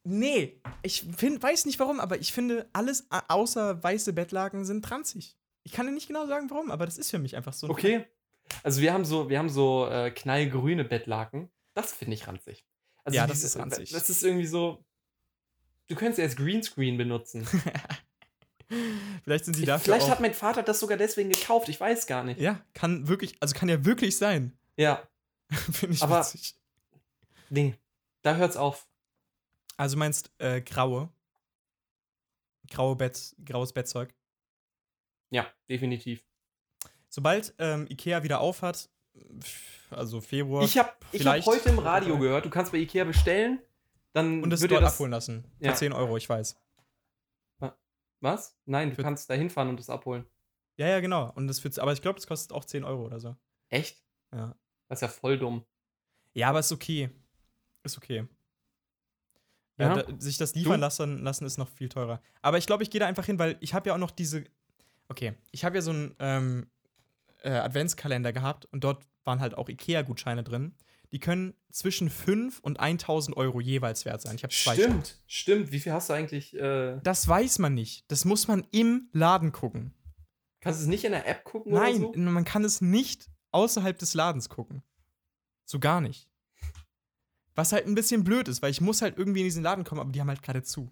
Nee, ich find, weiß nicht warum, aber ich finde, alles außer weiße Bettlaken sind tranzig. Ich kann dir nicht genau sagen, warum, aber das ist für mich einfach so. ein Okay. Also wir haben so, wir haben so äh, knallgrüne Bettlaken. Das finde ich ranzig. Also Ja, das ist ranzig. Das ist irgendwie so. Du könntest ja als Greenscreen benutzen. Vielleicht sind sie dafür vielleicht auch, hat mein Vater das sogar deswegen gekauft. Ich weiß gar nicht. Ja, kann wirklich, also kann ja wirklich sein. Ja. finde ich Aber- witzig. Nee. Da hört's auf. Also meinst äh, graue. Graue Bett, graues Bettzeug. Ja, definitiv. Sobald ähm, Ikea wieder auf hat, pf, also Februar, Ich habe hab heute im Radio gehört, du kannst bei Ikea bestellen. Dann und es wird dort das abholen lassen. Für Ja. 10 Euro, ich weiß. Was? Nein, du Für- kannst da hinfahren und das abholen. Ja, ja, genau. Und das für, aber ich glaube, das kostet auch 10 Euro oder so. Echt? Ja. Das ist ja voll dumm. Ja, aber ist okay. Ist okay. Ja. Ja, da, sich das liefern lassen, lassen ist noch viel teurer. Aber ich glaube, ich gehe da einfach hin, weil ich habe ja auch noch diese. Okay, ich habe ja so einen ähm, äh, Adventskalender gehabt und dort waren halt auch Ikea-Gutscheine drin. Die können zwischen 5 und 1000 Euro jeweils wert sein. Ich habe zwei. Stück. Stimmt, stimmt. Wie viel hast du eigentlich? Äh, Das weiß man nicht. Das muss man im Laden gucken. kannst du es nicht in der App gucken Nein, so? man kann es nicht außerhalb des Ladens gucken. So gar nicht. Was halt ein bisschen blöd ist, weil ich muss halt irgendwie in diesen Laden kommen, aber die haben halt gerade zu.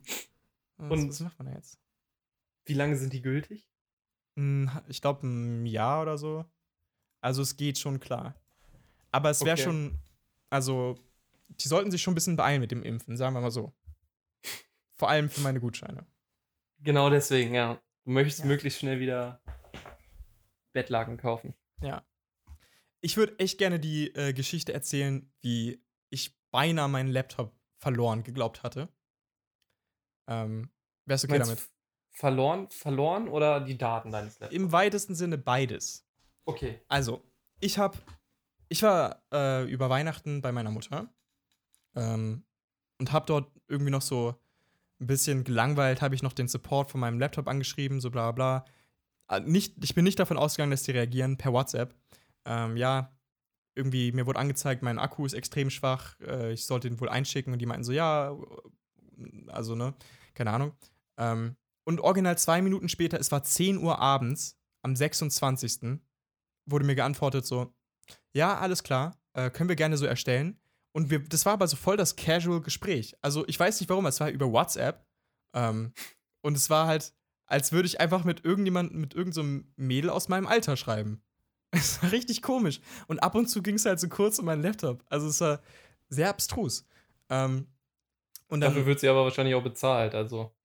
Was, Und- was macht man da jetzt? Wie lange sind die gültig? Ich glaube, ein Jahr oder so. Also es geht schon klar. Aber es wäre Okay. schon, also die sollten sich schon ein bisschen beeilen mit dem Impfen, sagen wir mal so. Vor allem für meine Gutscheine. Genau deswegen, ja. Du möchtest Ja. möglichst schnell wieder Bettlaken kaufen. Ja. Ich würde echt gerne die äh, Geschichte erzählen, wie ich beinahe meinen Laptop verloren geglaubt hatte. Ähm, wärst du okay Meinst damit? Verloren, verloren oder die Daten deines Laptops? Im weitesten Sinne beides. Okay. Also, ich habe, ich war äh, über Weihnachten bei meiner Mutter ähm, und habe dort irgendwie noch so ein bisschen gelangweilt, habe ich noch den Support von meinem Laptop angeschrieben, so bla bla. Äh, Nicht, ich bin nicht davon ausgegangen, dass die reagieren per WhatsApp. Ähm, ja, irgendwie, mir wurde angezeigt, mein Akku ist extrem schwach, äh, ich sollte ihn wohl einschicken und die meinten so, ja, also, ne, keine Ahnung. Ähm, und original zwei Minuten später, es war 10 Uhr abends, am 26. wurde mir geantwortet so, ja, alles klar, äh, können wir gerne so erstellen. Und wir, das war aber so voll das Casual-Gespräch. Also ich weiß nicht warum, es war über WhatsApp. Ähm, und es war halt, als würde ich einfach mit irgendjemandem, mit irgendeinem so Mädel aus meinem Alter schreiben. Es war richtig komisch. Und ab und zu ging es halt so kurz um meinen Laptop. Also es war sehr abstrus. Ähm, und dann, Dafür wird sie aber wahrscheinlich auch bezahlt, also.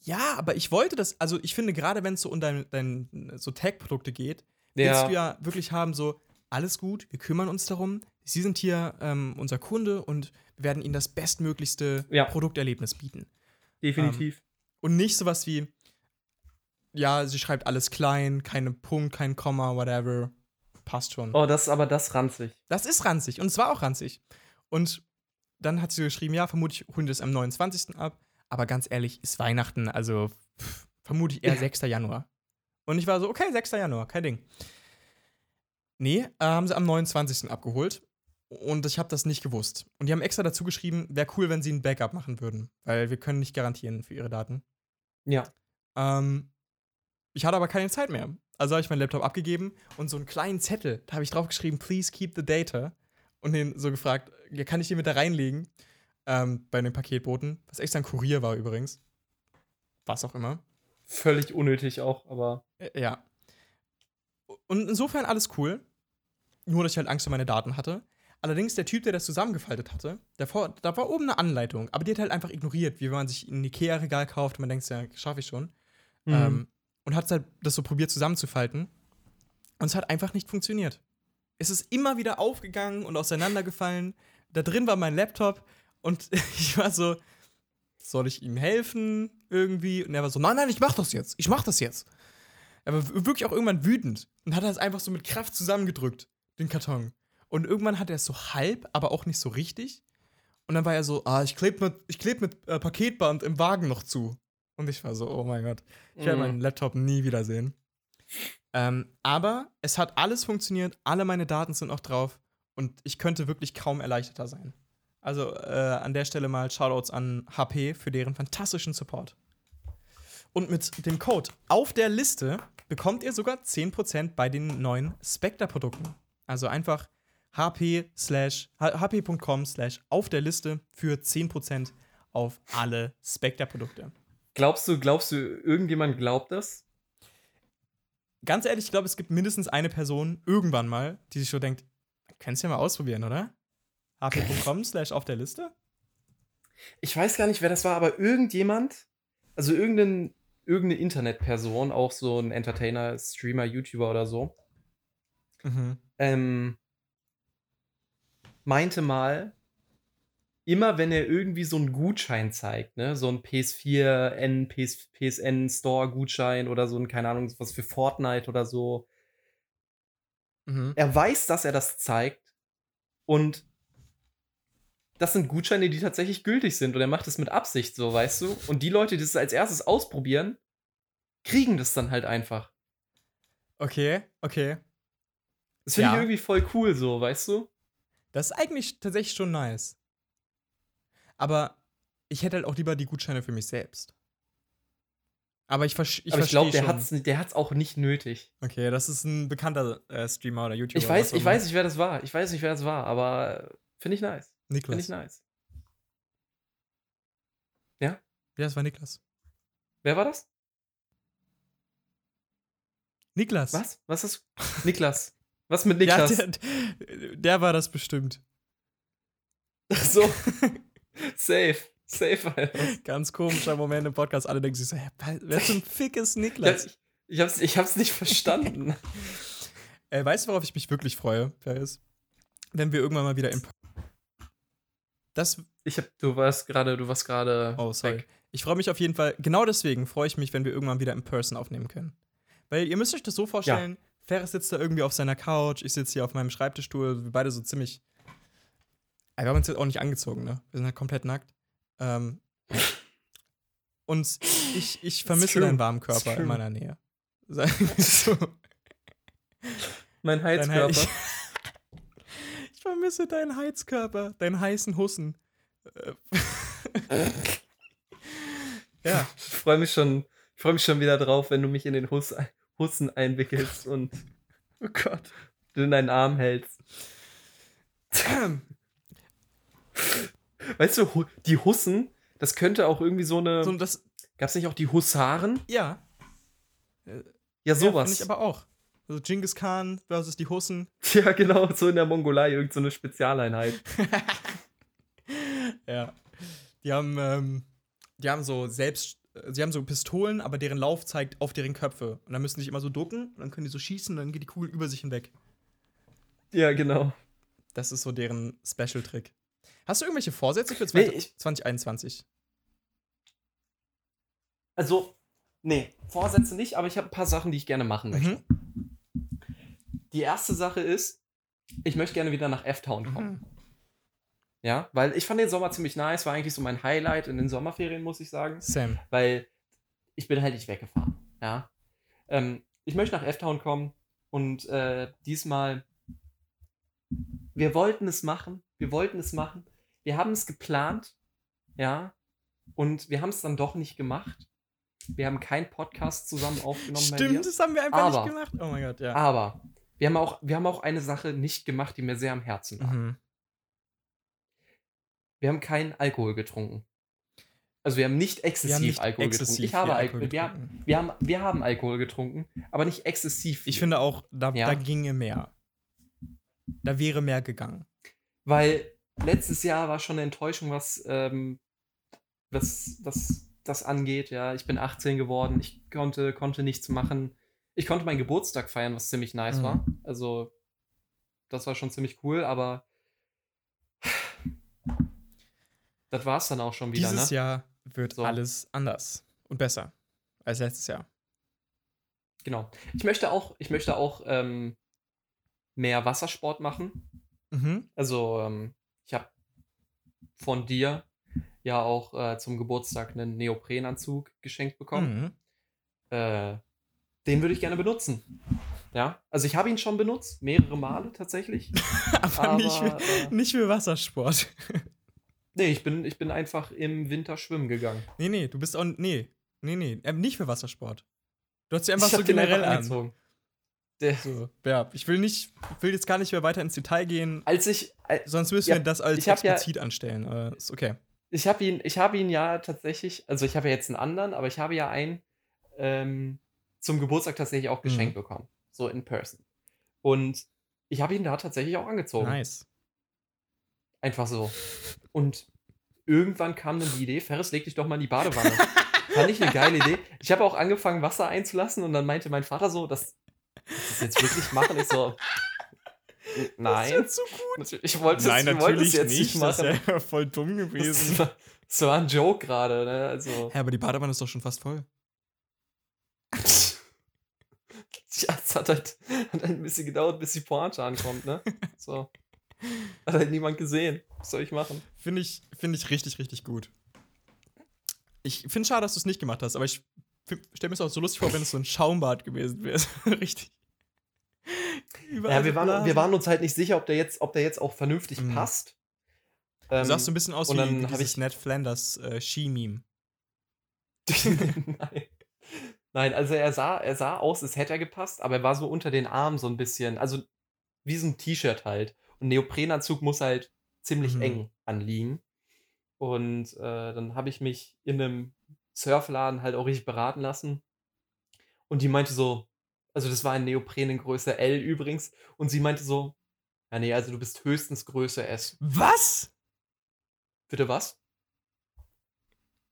ja, aber ich wollte das, also ich finde, gerade wenn es so um dein, dein so Tech-Produkte geht, willst du Ja, wirklich haben, so, alles gut, wir kümmern uns darum. Sie sind hier ähm, unser Kunde und wir werden Ihnen das bestmöglichste Ja. Produkterlebnis bieten. definitiv. Und nicht sowas wie, ja, sie schreibt alles klein, keine Punkt, kein Komma, whatever. Passt schon. oh, das ist aber das ranzig. Das ist ranzig und es war auch ranzig. Und dann hat sie geschrieben, ja, vermutlich holen wir das am 29. ab. Aber ganz ehrlich, ist Weihnachten, also pff, vermutlich eher Ja. 6. Januar. Und ich war so, okay, 6. Januar, kein Ding. Nee, äh, haben sie am 29. abgeholt. Und ich habe das nicht gewusst. Und die haben extra dazu geschrieben, wäre cool, wenn sie ein Backup machen würden. Weil wir können nicht garantieren für ihre Daten. Ja. Ähm, ich hatte aber keine Zeit mehr. Also habe ich meinen Laptop abgegeben und so einen kleinen Zettel, da habe ich drauf geschrieben, please keep the data. Und den so gefragt, ja, kann ich den mit da reinlegen? Ähm, bei den Paketboten, was extra ein Kurier war übrigens. Was auch immer. Völlig unnötig auch, aber. Ja. Und insofern alles cool. Nur, dass ich halt Angst um meine Daten hatte. Allerdings, der Typ, der das zusammengefaltet hatte, davor, da war oben eine Anleitung, aber die hat halt einfach ignoriert, wie wenn man sich ein Ikea-Regal kauft und man denkt, ja, schaffe ich schon. Mhm. Ähm, und hat halt das so probiert zusammenzufalten. Und es hat einfach nicht funktioniert. Es ist immer wieder aufgegangen und auseinandergefallen. Da drin war mein Laptop und ich war so, soll ich ihm helfen irgendwie? Und er war so, nein, nein, ich mach das jetzt. Ich mach das jetzt. Er war wirklich auch irgendwann wütend und hat das einfach so mit Kraft zusammengedrückt, den Karton. Und irgendwann hat er es so halb, aber auch nicht so richtig. Und dann war er so, ah, ich kleb mit, ich kleb mit äh, Paketband im Wagen noch zu. Und ich war so, oh mein Gott, ich werde Mhm. meinen Laptop nie wiedersehen. Ähm, aber es hat alles funktioniert, alle meine Daten sind noch drauf und ich könnte wirklich kaum erleichterter sein. Also äh, an der Stelle mal Shoutouts an HP für deren fantastischen Support. Und mit dem Code auf der Liste bekommt ihr sogar 10% bei den neuen Spectre-Produkten. Also einfach hp slash hp.com slash auf der Liste für 10% auf alle Spectre-Produkte. Glaubst du, glaubst du, irgendjemand glaubt das? Ganz ehrlich, ich glaube, es gibt mindestens eine Person irgendwann mal, die sich so denkt, kannst du ja mal ausprobieren, oder? hp.com slash auf der Liste? Ich weiß gar nicht, wer das war, aber irgendjemand, also irgendein, irgendeine Internetperson, auch so ein Entertainer, Streamer, YouTuber oder so, Mhm. ähm, meinte mal, immer wenn er irgendwie so einen Gutschein zeigt, ne, so ein PS4, N, PS, PSN Store Gutschein oder so ein, keine Ahnung, was für Fortnite oder so, Mhm. er weiß, dass er das zeigt und das sind Gutscheine, die tatsächlich gültig sind und er macht es mit Absicht so, weißt du? Und die Leute, die es als erstes ausprobieren, kriegen das dann halt einfach. Okay, okay. Das finde Ja. ich irgendwie voll cool so, weißt du? Das ist eigentlich tatsächlich schon nice. Aber ich hätte halt auch lieber die Gutscheine für mich selbst. Aber ich, versch ich Aber ich verstehe glaube, der schon. hat's, der hat's auch nicht nötig. Okay, das ist ein bekannter äh, Streamer oder YouTuber. Ich weiß, ich weiß nicht, wer das war. Ich weiß nicht, wer das war, aber finde ich nice. Finde Niklas. ich nice. Ja, das war Niklas. Wer war das? Niklas. Was? Was ist Niklas? Was mit Ja, Niklas? der, der war das bestimmt. Ach so. Safe. Safe, Alter. Ganz komischer Moment im Podcast. Alle denken sich so, hä, wer zum Fick ist Ja, Niklas? ich, ich, hab's, ich hab's nicht verstanden. Äh, weißt du, worauf ich mich wirklich freue, Ferris? Wenn wir irgendwann mal wieder im. Das. Ich hab, du warst gerade, du warst gerade. Oh, sorry. weg. Ich freue mich auf jeden Fall. Genau deswegen freue ich mich, wenn wir irgendwann wieder in Person aufnehmen können. Weil ihr müsst euch das so vorstellen: Ferris sitzt da irgendwie auf seiner Couch, ich sitze hier auf meinem Schreibtischstuhl, wir beide so ziemlich. Aber wir haben uns jetzt auch nicht angezogen, ne? Wir sind halt komplett nackt. Ähm, und ich, ich vermisse deinen warmen Körper in meiner Nähe. so. Mein Heizkörper. ich, vermisse deinen Heizkörper, deinen heißen Hussen. Äh, ja, Ich freue mich schon, ich freue mich schon wieder drauf, wenn du mich in den Hus Hussen einwickelst und oh Gott, du in deinen Arm hältst. Weißt du, die Hussen, das könnte auch irgendwie so eine. so das, Gab's nicht auch die Husaren? ja, Ja, ja sowas. finde ich aber auch. Also Genghis Khan versus die Hussen. ja, genau, so in der Mongolei, irgend so eine Spezialeinheit. Ja. Die haben, ähm, die haben so selbst, äh, sie haben so Pistolen, aber deren Lauf zeigt auf deren Köpfe. Und dann müssen die sich immer so ducken und dann können die so schießen und dann geht die Kugel über sich hinweg. Ja, genau. Das ist so deren Special-Trick. Hast du irgendwelche Vorsätze für Nee, ich- 2021? Also, nee, Vorsätze nicht, aber ich habe ein paar Sachen, die ich gerne machen möchte. Mhm. Die erste Sache ist, ich möchte gerne wieder nach F-Town kommen. Mhm. Ja, weil ich fand den Sommer ziemlich nice, war eigentlich so mein Highlight in den Sommerferien, muss ich sagen. Sam. Weil ich bin halt nicht weggefahren. Ja. Ähm, ich möchte nach F-Town kommen und äh, diesmal, wir wollten es machen, wir wollten es machen, wir haben es geplant, ja, und wir haben es dann doch nicht gemacht. Wir haben keinen Podcast zusammen aufgenommen. Stimmt, das haben wir einfach Aber- nicht gemacht. Oh mein Gott, ja. Aber wir haben, auch, wir haben auch eine Sache nicht gemacht, die mir sehr am Herzen lag. Mhm. Wir haben keinen Alkohol getrunken. Also wir haben nicht exzessiv haben nicht Alkohol exzessiv getrunken. Ich habe Alkohol, Alkohol wir, haben, getrunken. wir, haben, wir haben Alkohol getrunken, aber nicht exzessiv. Ich finde auch, da, Ja. da ginge mehr. Da wäre mehr gegangen. Weil letztes Jahr war schon eine Enttäuschung, was, ähm, was, was das angeht. Ja, ich bin 18 geworden, ich konnte, konnte nichts machen. Ich konnte meinen Geburtstag feiern, was ziemlich nice Mhm. war. Also, das war schon ziemlich cool, aber das war es dann auch schon wieder, Dieses ne? Jahr wird So. alles anders und besser als letztes Jahr. Genau. Ich möchte auch, ich möchte auch ähm, mehr Wassersport machen. Mhm. Also, ähm, ich habe von dir ja auch äh, zum Geburtstag einen Neoprenanzug geschenkt bekommen. Mhm. Äh, den würde ich gerne benutzen. Ja, also ich habe ihn schon benutzt, mehrere Male tatsächlich. Aber, aber nicht, für, äh, nicht für Wassersport. nee, ich bin, ich bin einfach im Winter schwimmen gegangen. nee, nee, du bist auch. Nee, nee, nee. Ähm, nicht für Wassersport. Du hast sie einfach ich so generell einfach an. angezogen. Der, So, ja, ich will nicht, ich will jetzt gar nicht mehr weiter ins Detail gehen, als ich, al- sonst müssen Ja, wir das als hab ja- explizit anstellen. Aber ist okay. ich habe ihn, ich habe ihn ja tatsächlich, also ich habe ja jetzt einen anderen, aber ich habe ja einen ähm, zum Geburtstag tatsächlich auch geschenkt Mhm. bekommen, so in person. Und ich habe ihn da tatsächlich auch angezogen. Nice. Einfach so. Und irgendwann kam dann die Idee, Ferris, leg dich doch mal in die Badewanne. Fand ich eine geile Idee. Ich habe auch angefangen, Wasser einzulassen und dann meinte mein Vater so, das, das jetzt wirklich machen? Ich so, nein. so gut. Ich wollte es, Nein, ich wollte es jetzt nicht. nicht Das machen. wäre voll dumm Das gewesen. war, das war ein Joke gerade, ne? Also, Ja, aber die Badewanne ist doch schon fast voll. ja, es hat halt, hat halt ein bisschen gedauert, bis die Pointe ankommt, ne? So. Hat halt niemand gesehen. Was soll ich machen? Finde ich, find ich richtig, richtig gut. Ich finde schade, dass du es nicht gemacht hast, aber ich stelle mir es auch so lustig vor, wenn es so ein Schaumbad gewesen wäre. richtig. Überall Ja, wir waren, wir waren uns halt nicht sicher, ob der jetzt, ob der jetzt auch vernünftig Mhm. passt. Du Ähm, sahst so ein bisschen aus und wie, dann wie dieses ich- Ned Flanders äh, Ski-Meme. Nein. Nein, also er sah, er sah aus, als hätte er gepasst, aber er war so unter den Armen so ein bisschen, also wie so ein T-Shirt halt. Und Neoprenanzug muss halt ziemlich Mhm. eng anliegen. Und äh, dann habe ich mich in einem Surfladen halt auch richtig beraten lassen. Und die meinte so, also das war ein Neopren in Größe L übrigens. Und sie meinte so, ja nee, also du bist höchstens Größe S. Was? Bitte was?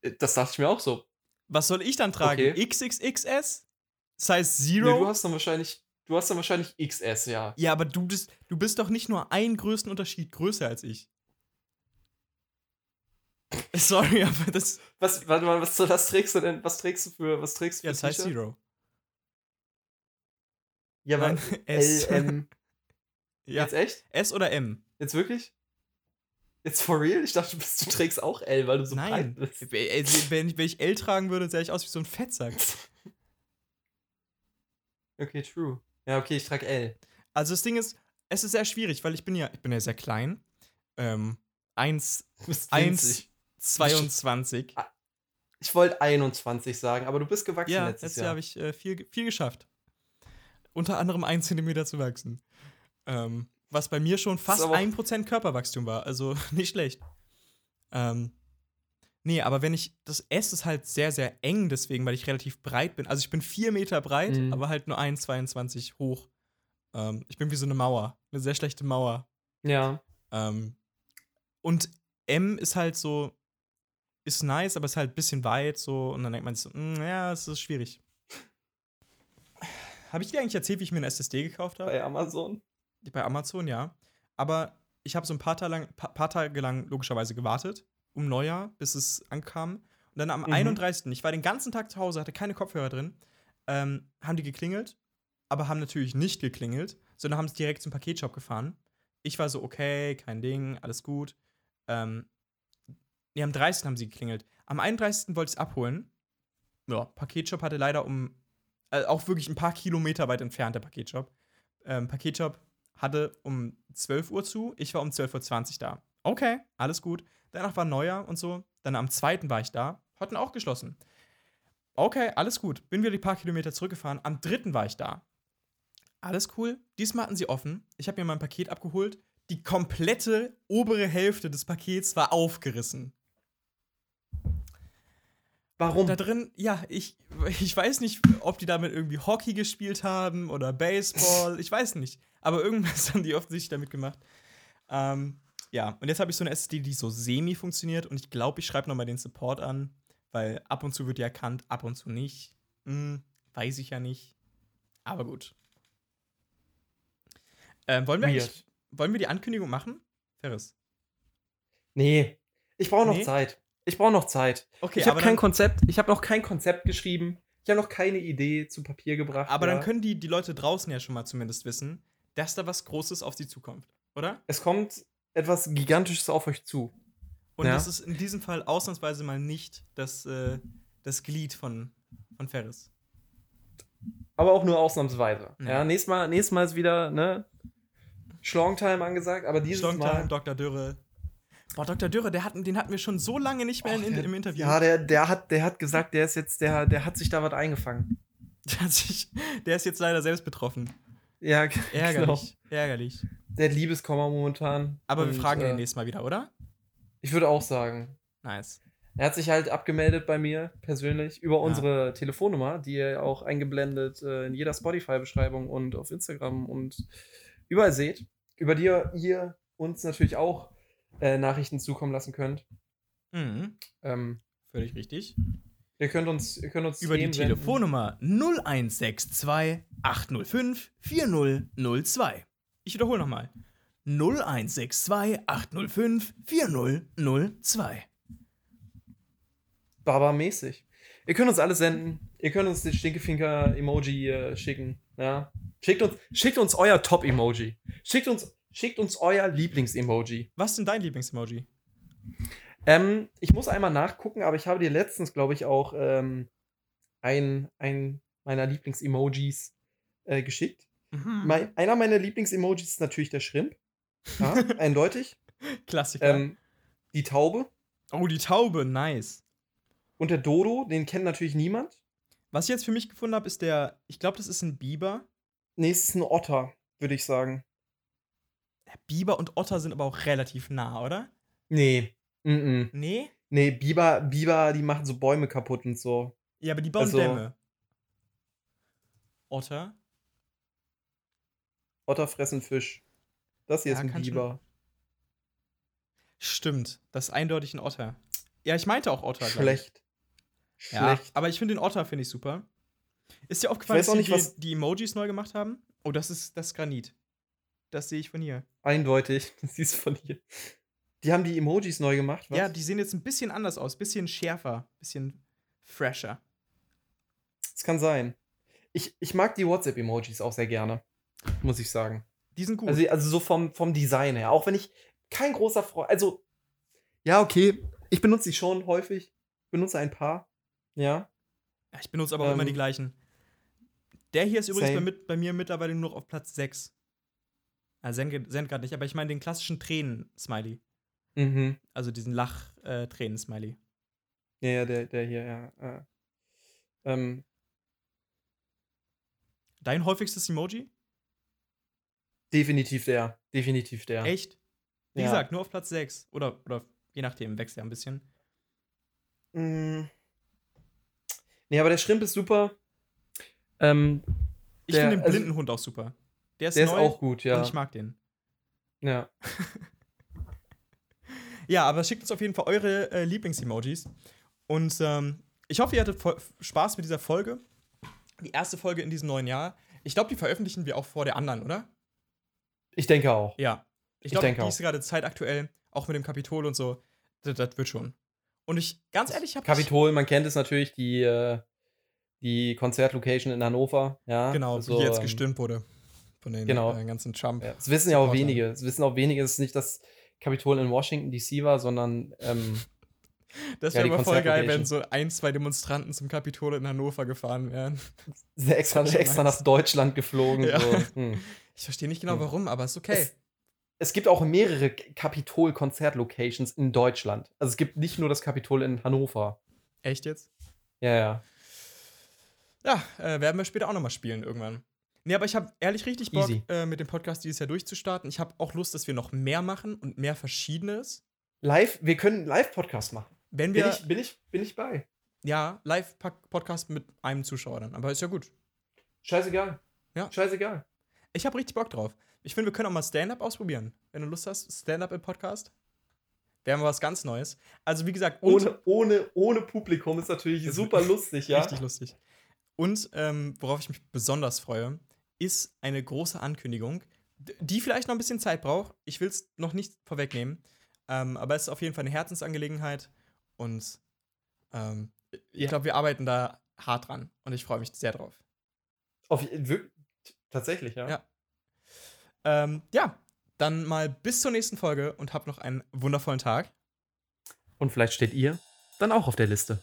Äh, Das dachte ich mir auch so. Was soll ich dann tragen? Okay. XXXS? Size Nee, Zero? du hast dann wahrscheinlich, du hast dann wahrscheinlich XS, ja. ja, aber du bist, du bist doch nicht nur einen Größenunterschied größer als ich. Sorry, aber das. Was, warte mal, was, was trägst du denn? Was trägst du für, was trägst du Ja, für Size T-Shirt? Zero. Ja, aber Nein, S. L, M. Ja. Jetzt echt? S oder M? Jetzt wirklich? Jetzt for real? Ich dachte, du, bist, du trägst auch L, weil du so Nein. breit bist. Wenn ich, wenn ich L tragen würde, sähe ich aus wie so ein Fettsack. Okay, true. Ja, okay, ich trage L. Also das Ding ist, es ist sehr schwierig, weil ich bin ja, ich bin ja sehr klein. Ähm, 1, Du bist 1, winzig. 22. Ich wollte 21 sagen, aber du bist gewachsen Ja, letztes letztes Jahr Jahr. habe ich äh, viel, viel geschafft. Unter anderem 1 Zentimeter zu wachsen. Ähm, was bei mir schon fast auch- 1% Körperwachstum war. Also nicht schlecht. Ähm, nee, aber wenn ich. Das S ist halt sehr, sehr eng, deswegen, weil ich relativ breit bin. Also ich bin 4 Meter breit, Mhm. aber halt nur 1,22 hoch. Ähm, ich bin wie so eine Mauer. Eine sehr schlechte Mauer. Ja. Ähm, und M ist halt so, ist nice, aber ist halt ein bisschen weit so. Und dann denkt man sich so, mm, ja, es ist schwierig. Habe ich dir eigentlich erzählt, wie ich mir eine SSD gekauft habe? Bei Amazon. Bei Amazon, ja. Aber ich habe so ein paar Tage, lang, pa paar Tage lang logischerweise gewartet, um Neujahr, bis es ankam. Und dann am Mhm. 31. Ich war den ganzen Tag zu Hause, hatte keine Kopfhörer drin. Ähm, haben die geklingelt, aber haben natürlich nicht geklingelt, sondern haben es direkt zum Paketshop gefahren. Ich war so, okay, kein Ding, alles gut. Ähm, nee, am 30. haben sie geklingelt. Am 31. wollte ich es abholen. Ja, Paketshop hatte leider um, äh, auch wirklich ein paar Kilometer weit entfernt, der Paketshop. Ähm, Paketshop hatte um 12 Uhr zu, ich war um 12.20 Uhr da. Okay, alles gut. Danach war Neujahr und so. Dann am 2. war ich da, hatten auch geschlossen. Okay, alles gut. Bin wieder die paar Kilometer zurückgefahren. Am 3. war ich da. Alles cool. Diesmal hatten sie offen. Ich habe mir mein Paket abgeholt. Die komplette obere Hälfte des Pakets war aufgerissen. Warum? Da drin, ja, ich, ich weiß nicht, ob die damit irgendwie Hockey gespielt haben oder Baseball. Ich weiß nicht. Aber irgendwas haben die offensichtlich damit gemacht. Ähm, ja, und jetzt habe ich so eine SSD, die so semi funktioniert. Und ich glaube, ich schreibe nochmal den Support an, weil ab und zu wird die erkannt, ab und zu nicht. Hm, weiß ich ja nicht. Aber gut. Ähm, wollen, wir wollen wir die Ankündigung machen? Ferris. Nee. Ich brauche noch Nee? Zeit. Ich brauche noch Zeit. Okay, ich habe kein Konzept. Ich habe noch kein Konzept geschrieben. Ich habe noch keine Idee zu Papier gebracht. Aber ja. dann können die, die Leute draußen ja schon mal zumindest wissen, dass da was Großes auf sie zukommt, oder? Es kommt etwas Gigantisches auf euch zu. Und Ja. das ist in diesem Fall ausnahmsweise mal nicht das, äh, das Glied von, von Ferris. Aber auch nur ausnahmsweise. Ja. Ja, nächstes, Mal, nächstes Mal ist wieder, ne? Schlongtime angesagt, aber dieses Schlongtime, Mal. Dr. Dürre. Boah, Dr. Dürre, der hat, den hatten wir schon so lange nicht mehr Och, in, der- im Interview. Ja, der, der, hat, der hat gesagt, der ist jetzt, der, der hat sich da was eingefangen. Der, hat sich, der ist jetzt leider selbst betroffen. Ja, genau. Ärgerlich. Ärgerlich. Der hat Liebeskummer momentan. Aber wir Und, fragen äh, ihn nächstes Mal wieder, oder? Ich würde auch sagen. Nice. Er hat sich halt abgemeldet bei mir persönlich über unsere Telefonnummer, die ihr auch eingeblendet äh, in jeder Spotify-Beschreibung und auf Instagram und überall seht, über die ihr, ihr uns natürlich auch äh, Nachrichten zukommen lassen könnt. Mhm. Ähm, Völlig richtig. ihr könnt uns, ihr könnt uns Über die. Telefonnummer 0162 805 4002. Ich wiederhole nochmal. 0162 805 4002. Baba-mäßig. Ihr könnt uns alles senden. Ihr könnt uns den Stinkefinker-Emoji äh, schicken. Ja. Schickt uns, schickt uns euer Top-Emoji. Schickt uns, schickt uns euer Lieblings-Emoji. Was ist denn dein Lieblings-Emoji? Ähm, ich muss einmal nachgucken, aber ich habe dir letztens, glaube ich, auch ähm, ein, ein meiner Lieblings-Emojis äh, geschickt. Mhm. Mein, einer meiner Lieblings-Emojis ist natürlich der Shrimp. Ja, eindeutig. Klassiker. Ähm, die Taube oh, die Taube, nice. und der Dodo, den kennt natürlich niemand. Was ich jetzt für mich gefunden habe, ist der, ich glaube, das ist ein Biber. Nee, es ist ein Otter, würde ich sagen. Biber und Otter sind aber auch relativ nah, oder? Nee. Mm -mm. Nee? Nee, Biber, Biber, die machen so Bäume kaputt und so. Ja, aber die bauen Also- Dämme. Otter? Otter fressen Fisch. Das hier Ja, ist ein Biber. Stimmt, das ist eindeutig ein Otter. Ja, ich meinte auch Otter. ich. Schlecht. Ja, Schlecht. aber ich finde den Otter finde ich super. Ist dir aufgefallen, dass auch die, was- die Emojis neu gemacht haben? Oh, das ist das ist Granit. Das sehe ich von hier. Eindeutig. Das siehst du von hier. Die haben die Emojis neu gemacht, was? Ja, die sehen jetzt ein bisschen anders aus, bisschen schärfer, bisschen fresher. Das kann sein. Ich, ich mag die WhatsApp-Emojis auch sehr gerne, muss ich sagen. Die sind gut. Also, also so vom, vom Design her. Auch wenn ich kein großer Freund. Also, ja, okay. Ich benutze die schon häufig. Benutze ein paar. Ja. Ja, ich benutze aber auch immer Ähm, die gleichen. Der hier ist übrigens bei, mit, bei mir mittlerweile nur noch auf Platz 6. Ja, Zen, gerade nicht, aber ich meine den klassischen Tränen-Smiley. Mhm. Also diesen Lach-Tränen-Smiley. Ja, ja, der, der hier, ja. ja. Ähm, Dein häufigstes Emoji? definitiv der. Definitiv der. Echt? Wie Ja. gesagt, nur auf Platz 6. Oder, oder je nachdem, wächst ja ein bisschen. Mm. Nee, aber der Schrimp ist super. Ähm, Ich finde den also- Blindenhund auch super. Der ist der ist auch gut, ja. und ich mag den. ja. Ja, aber schickt uns auf jeden Fall eure äh, Lieblings-Emojis. Und ähm, ich hoffe, ihr hattet Spaß mit dieser Folge. Die erste Folge in diesem neuen Jahr. Ich glaube, die veröffentlichen wir auch vor der anderen, oder? Ich denke auch. Ja. Ich glaube, denke die auch. ist gerade zeitaktuell, auch mit dem Kapitol und so. Das, das wird schon. Und ich, ganz ehrlich, habe Kapitol, man kennt es natürlich, die, äh, die Konzertlocation in Hannover. Ja, Genau, also, wie jetzt ähm, gestürmt wurde. Von den genau. äh, ganzen Trump. Ja, das wissen ja auch wenige. Es wissen auch wenige, es ist nicht das Kapitol in Washington DC war, sondern ähm, Das Ja, wäre die aber voll geil, wenn so ein, zwei Demonstranten zum Kapitol in Hannover gefahren wären. sind extra, Das extra nach Deutschland geflogen. Ja. So. Hm. Ich verstehe nicht genau Hm. warum, aber ist okay. Es, es gibt auch mehrere Kapitol-Konzertlocations in Deutschland. Also es gibt nicht nur das Kapitol in Hannover. Echt jetzt? Ja, ja. Ja, äh, werden wir später auch nochmal spielen irgendwann. Nee, aber ich habe ehrlich richtig Bock, äh, mit dem Podcast dieses Jahr durchzustarten. Ich habe auch Lust, dass wir noch mehr machen und mehr Verschiedenes. Live, wir können Live-Podcast machen. Wenn Bin wir, ich, bin, ich, bin ich bei. ja, Live-Podcast mit einem Zuschauer dann. Aber ist ja gut. Scheißegal. Ja. Scheißegal. Ich habe richtig Bock drauf. Ich finde, wir können auch mal Stand-Up ausprobieren. Wenn du Lust hast, Stand-Up im Podcast. Wäre mal was ganz Neues. Also, wie gesagt, Ohne, ohne, ohne Publikum ist natürlich super lustig, ja. Richtig lustig. Und ähm, worauf ich mich besonders freue, ist eine große Ankündigung, die vielleicht noch ein bisschen Zeit braucht. Ich will es noch nicht vorwegnehmen. Ähm, aber es ist auf jeden Fall eine Herzensangelegenheit. Und ähm, ich Ja. glaube, wir arbeiten da hart dran. Und ich freue mich sehr drauf. Auf, tatsächlich, ja. Ja. Ähm, ja, dann mal bis zur nächsten Folge und habt noch einen wundervollen Tag. Und vielleicht steht ihr dann auch auf der Liste.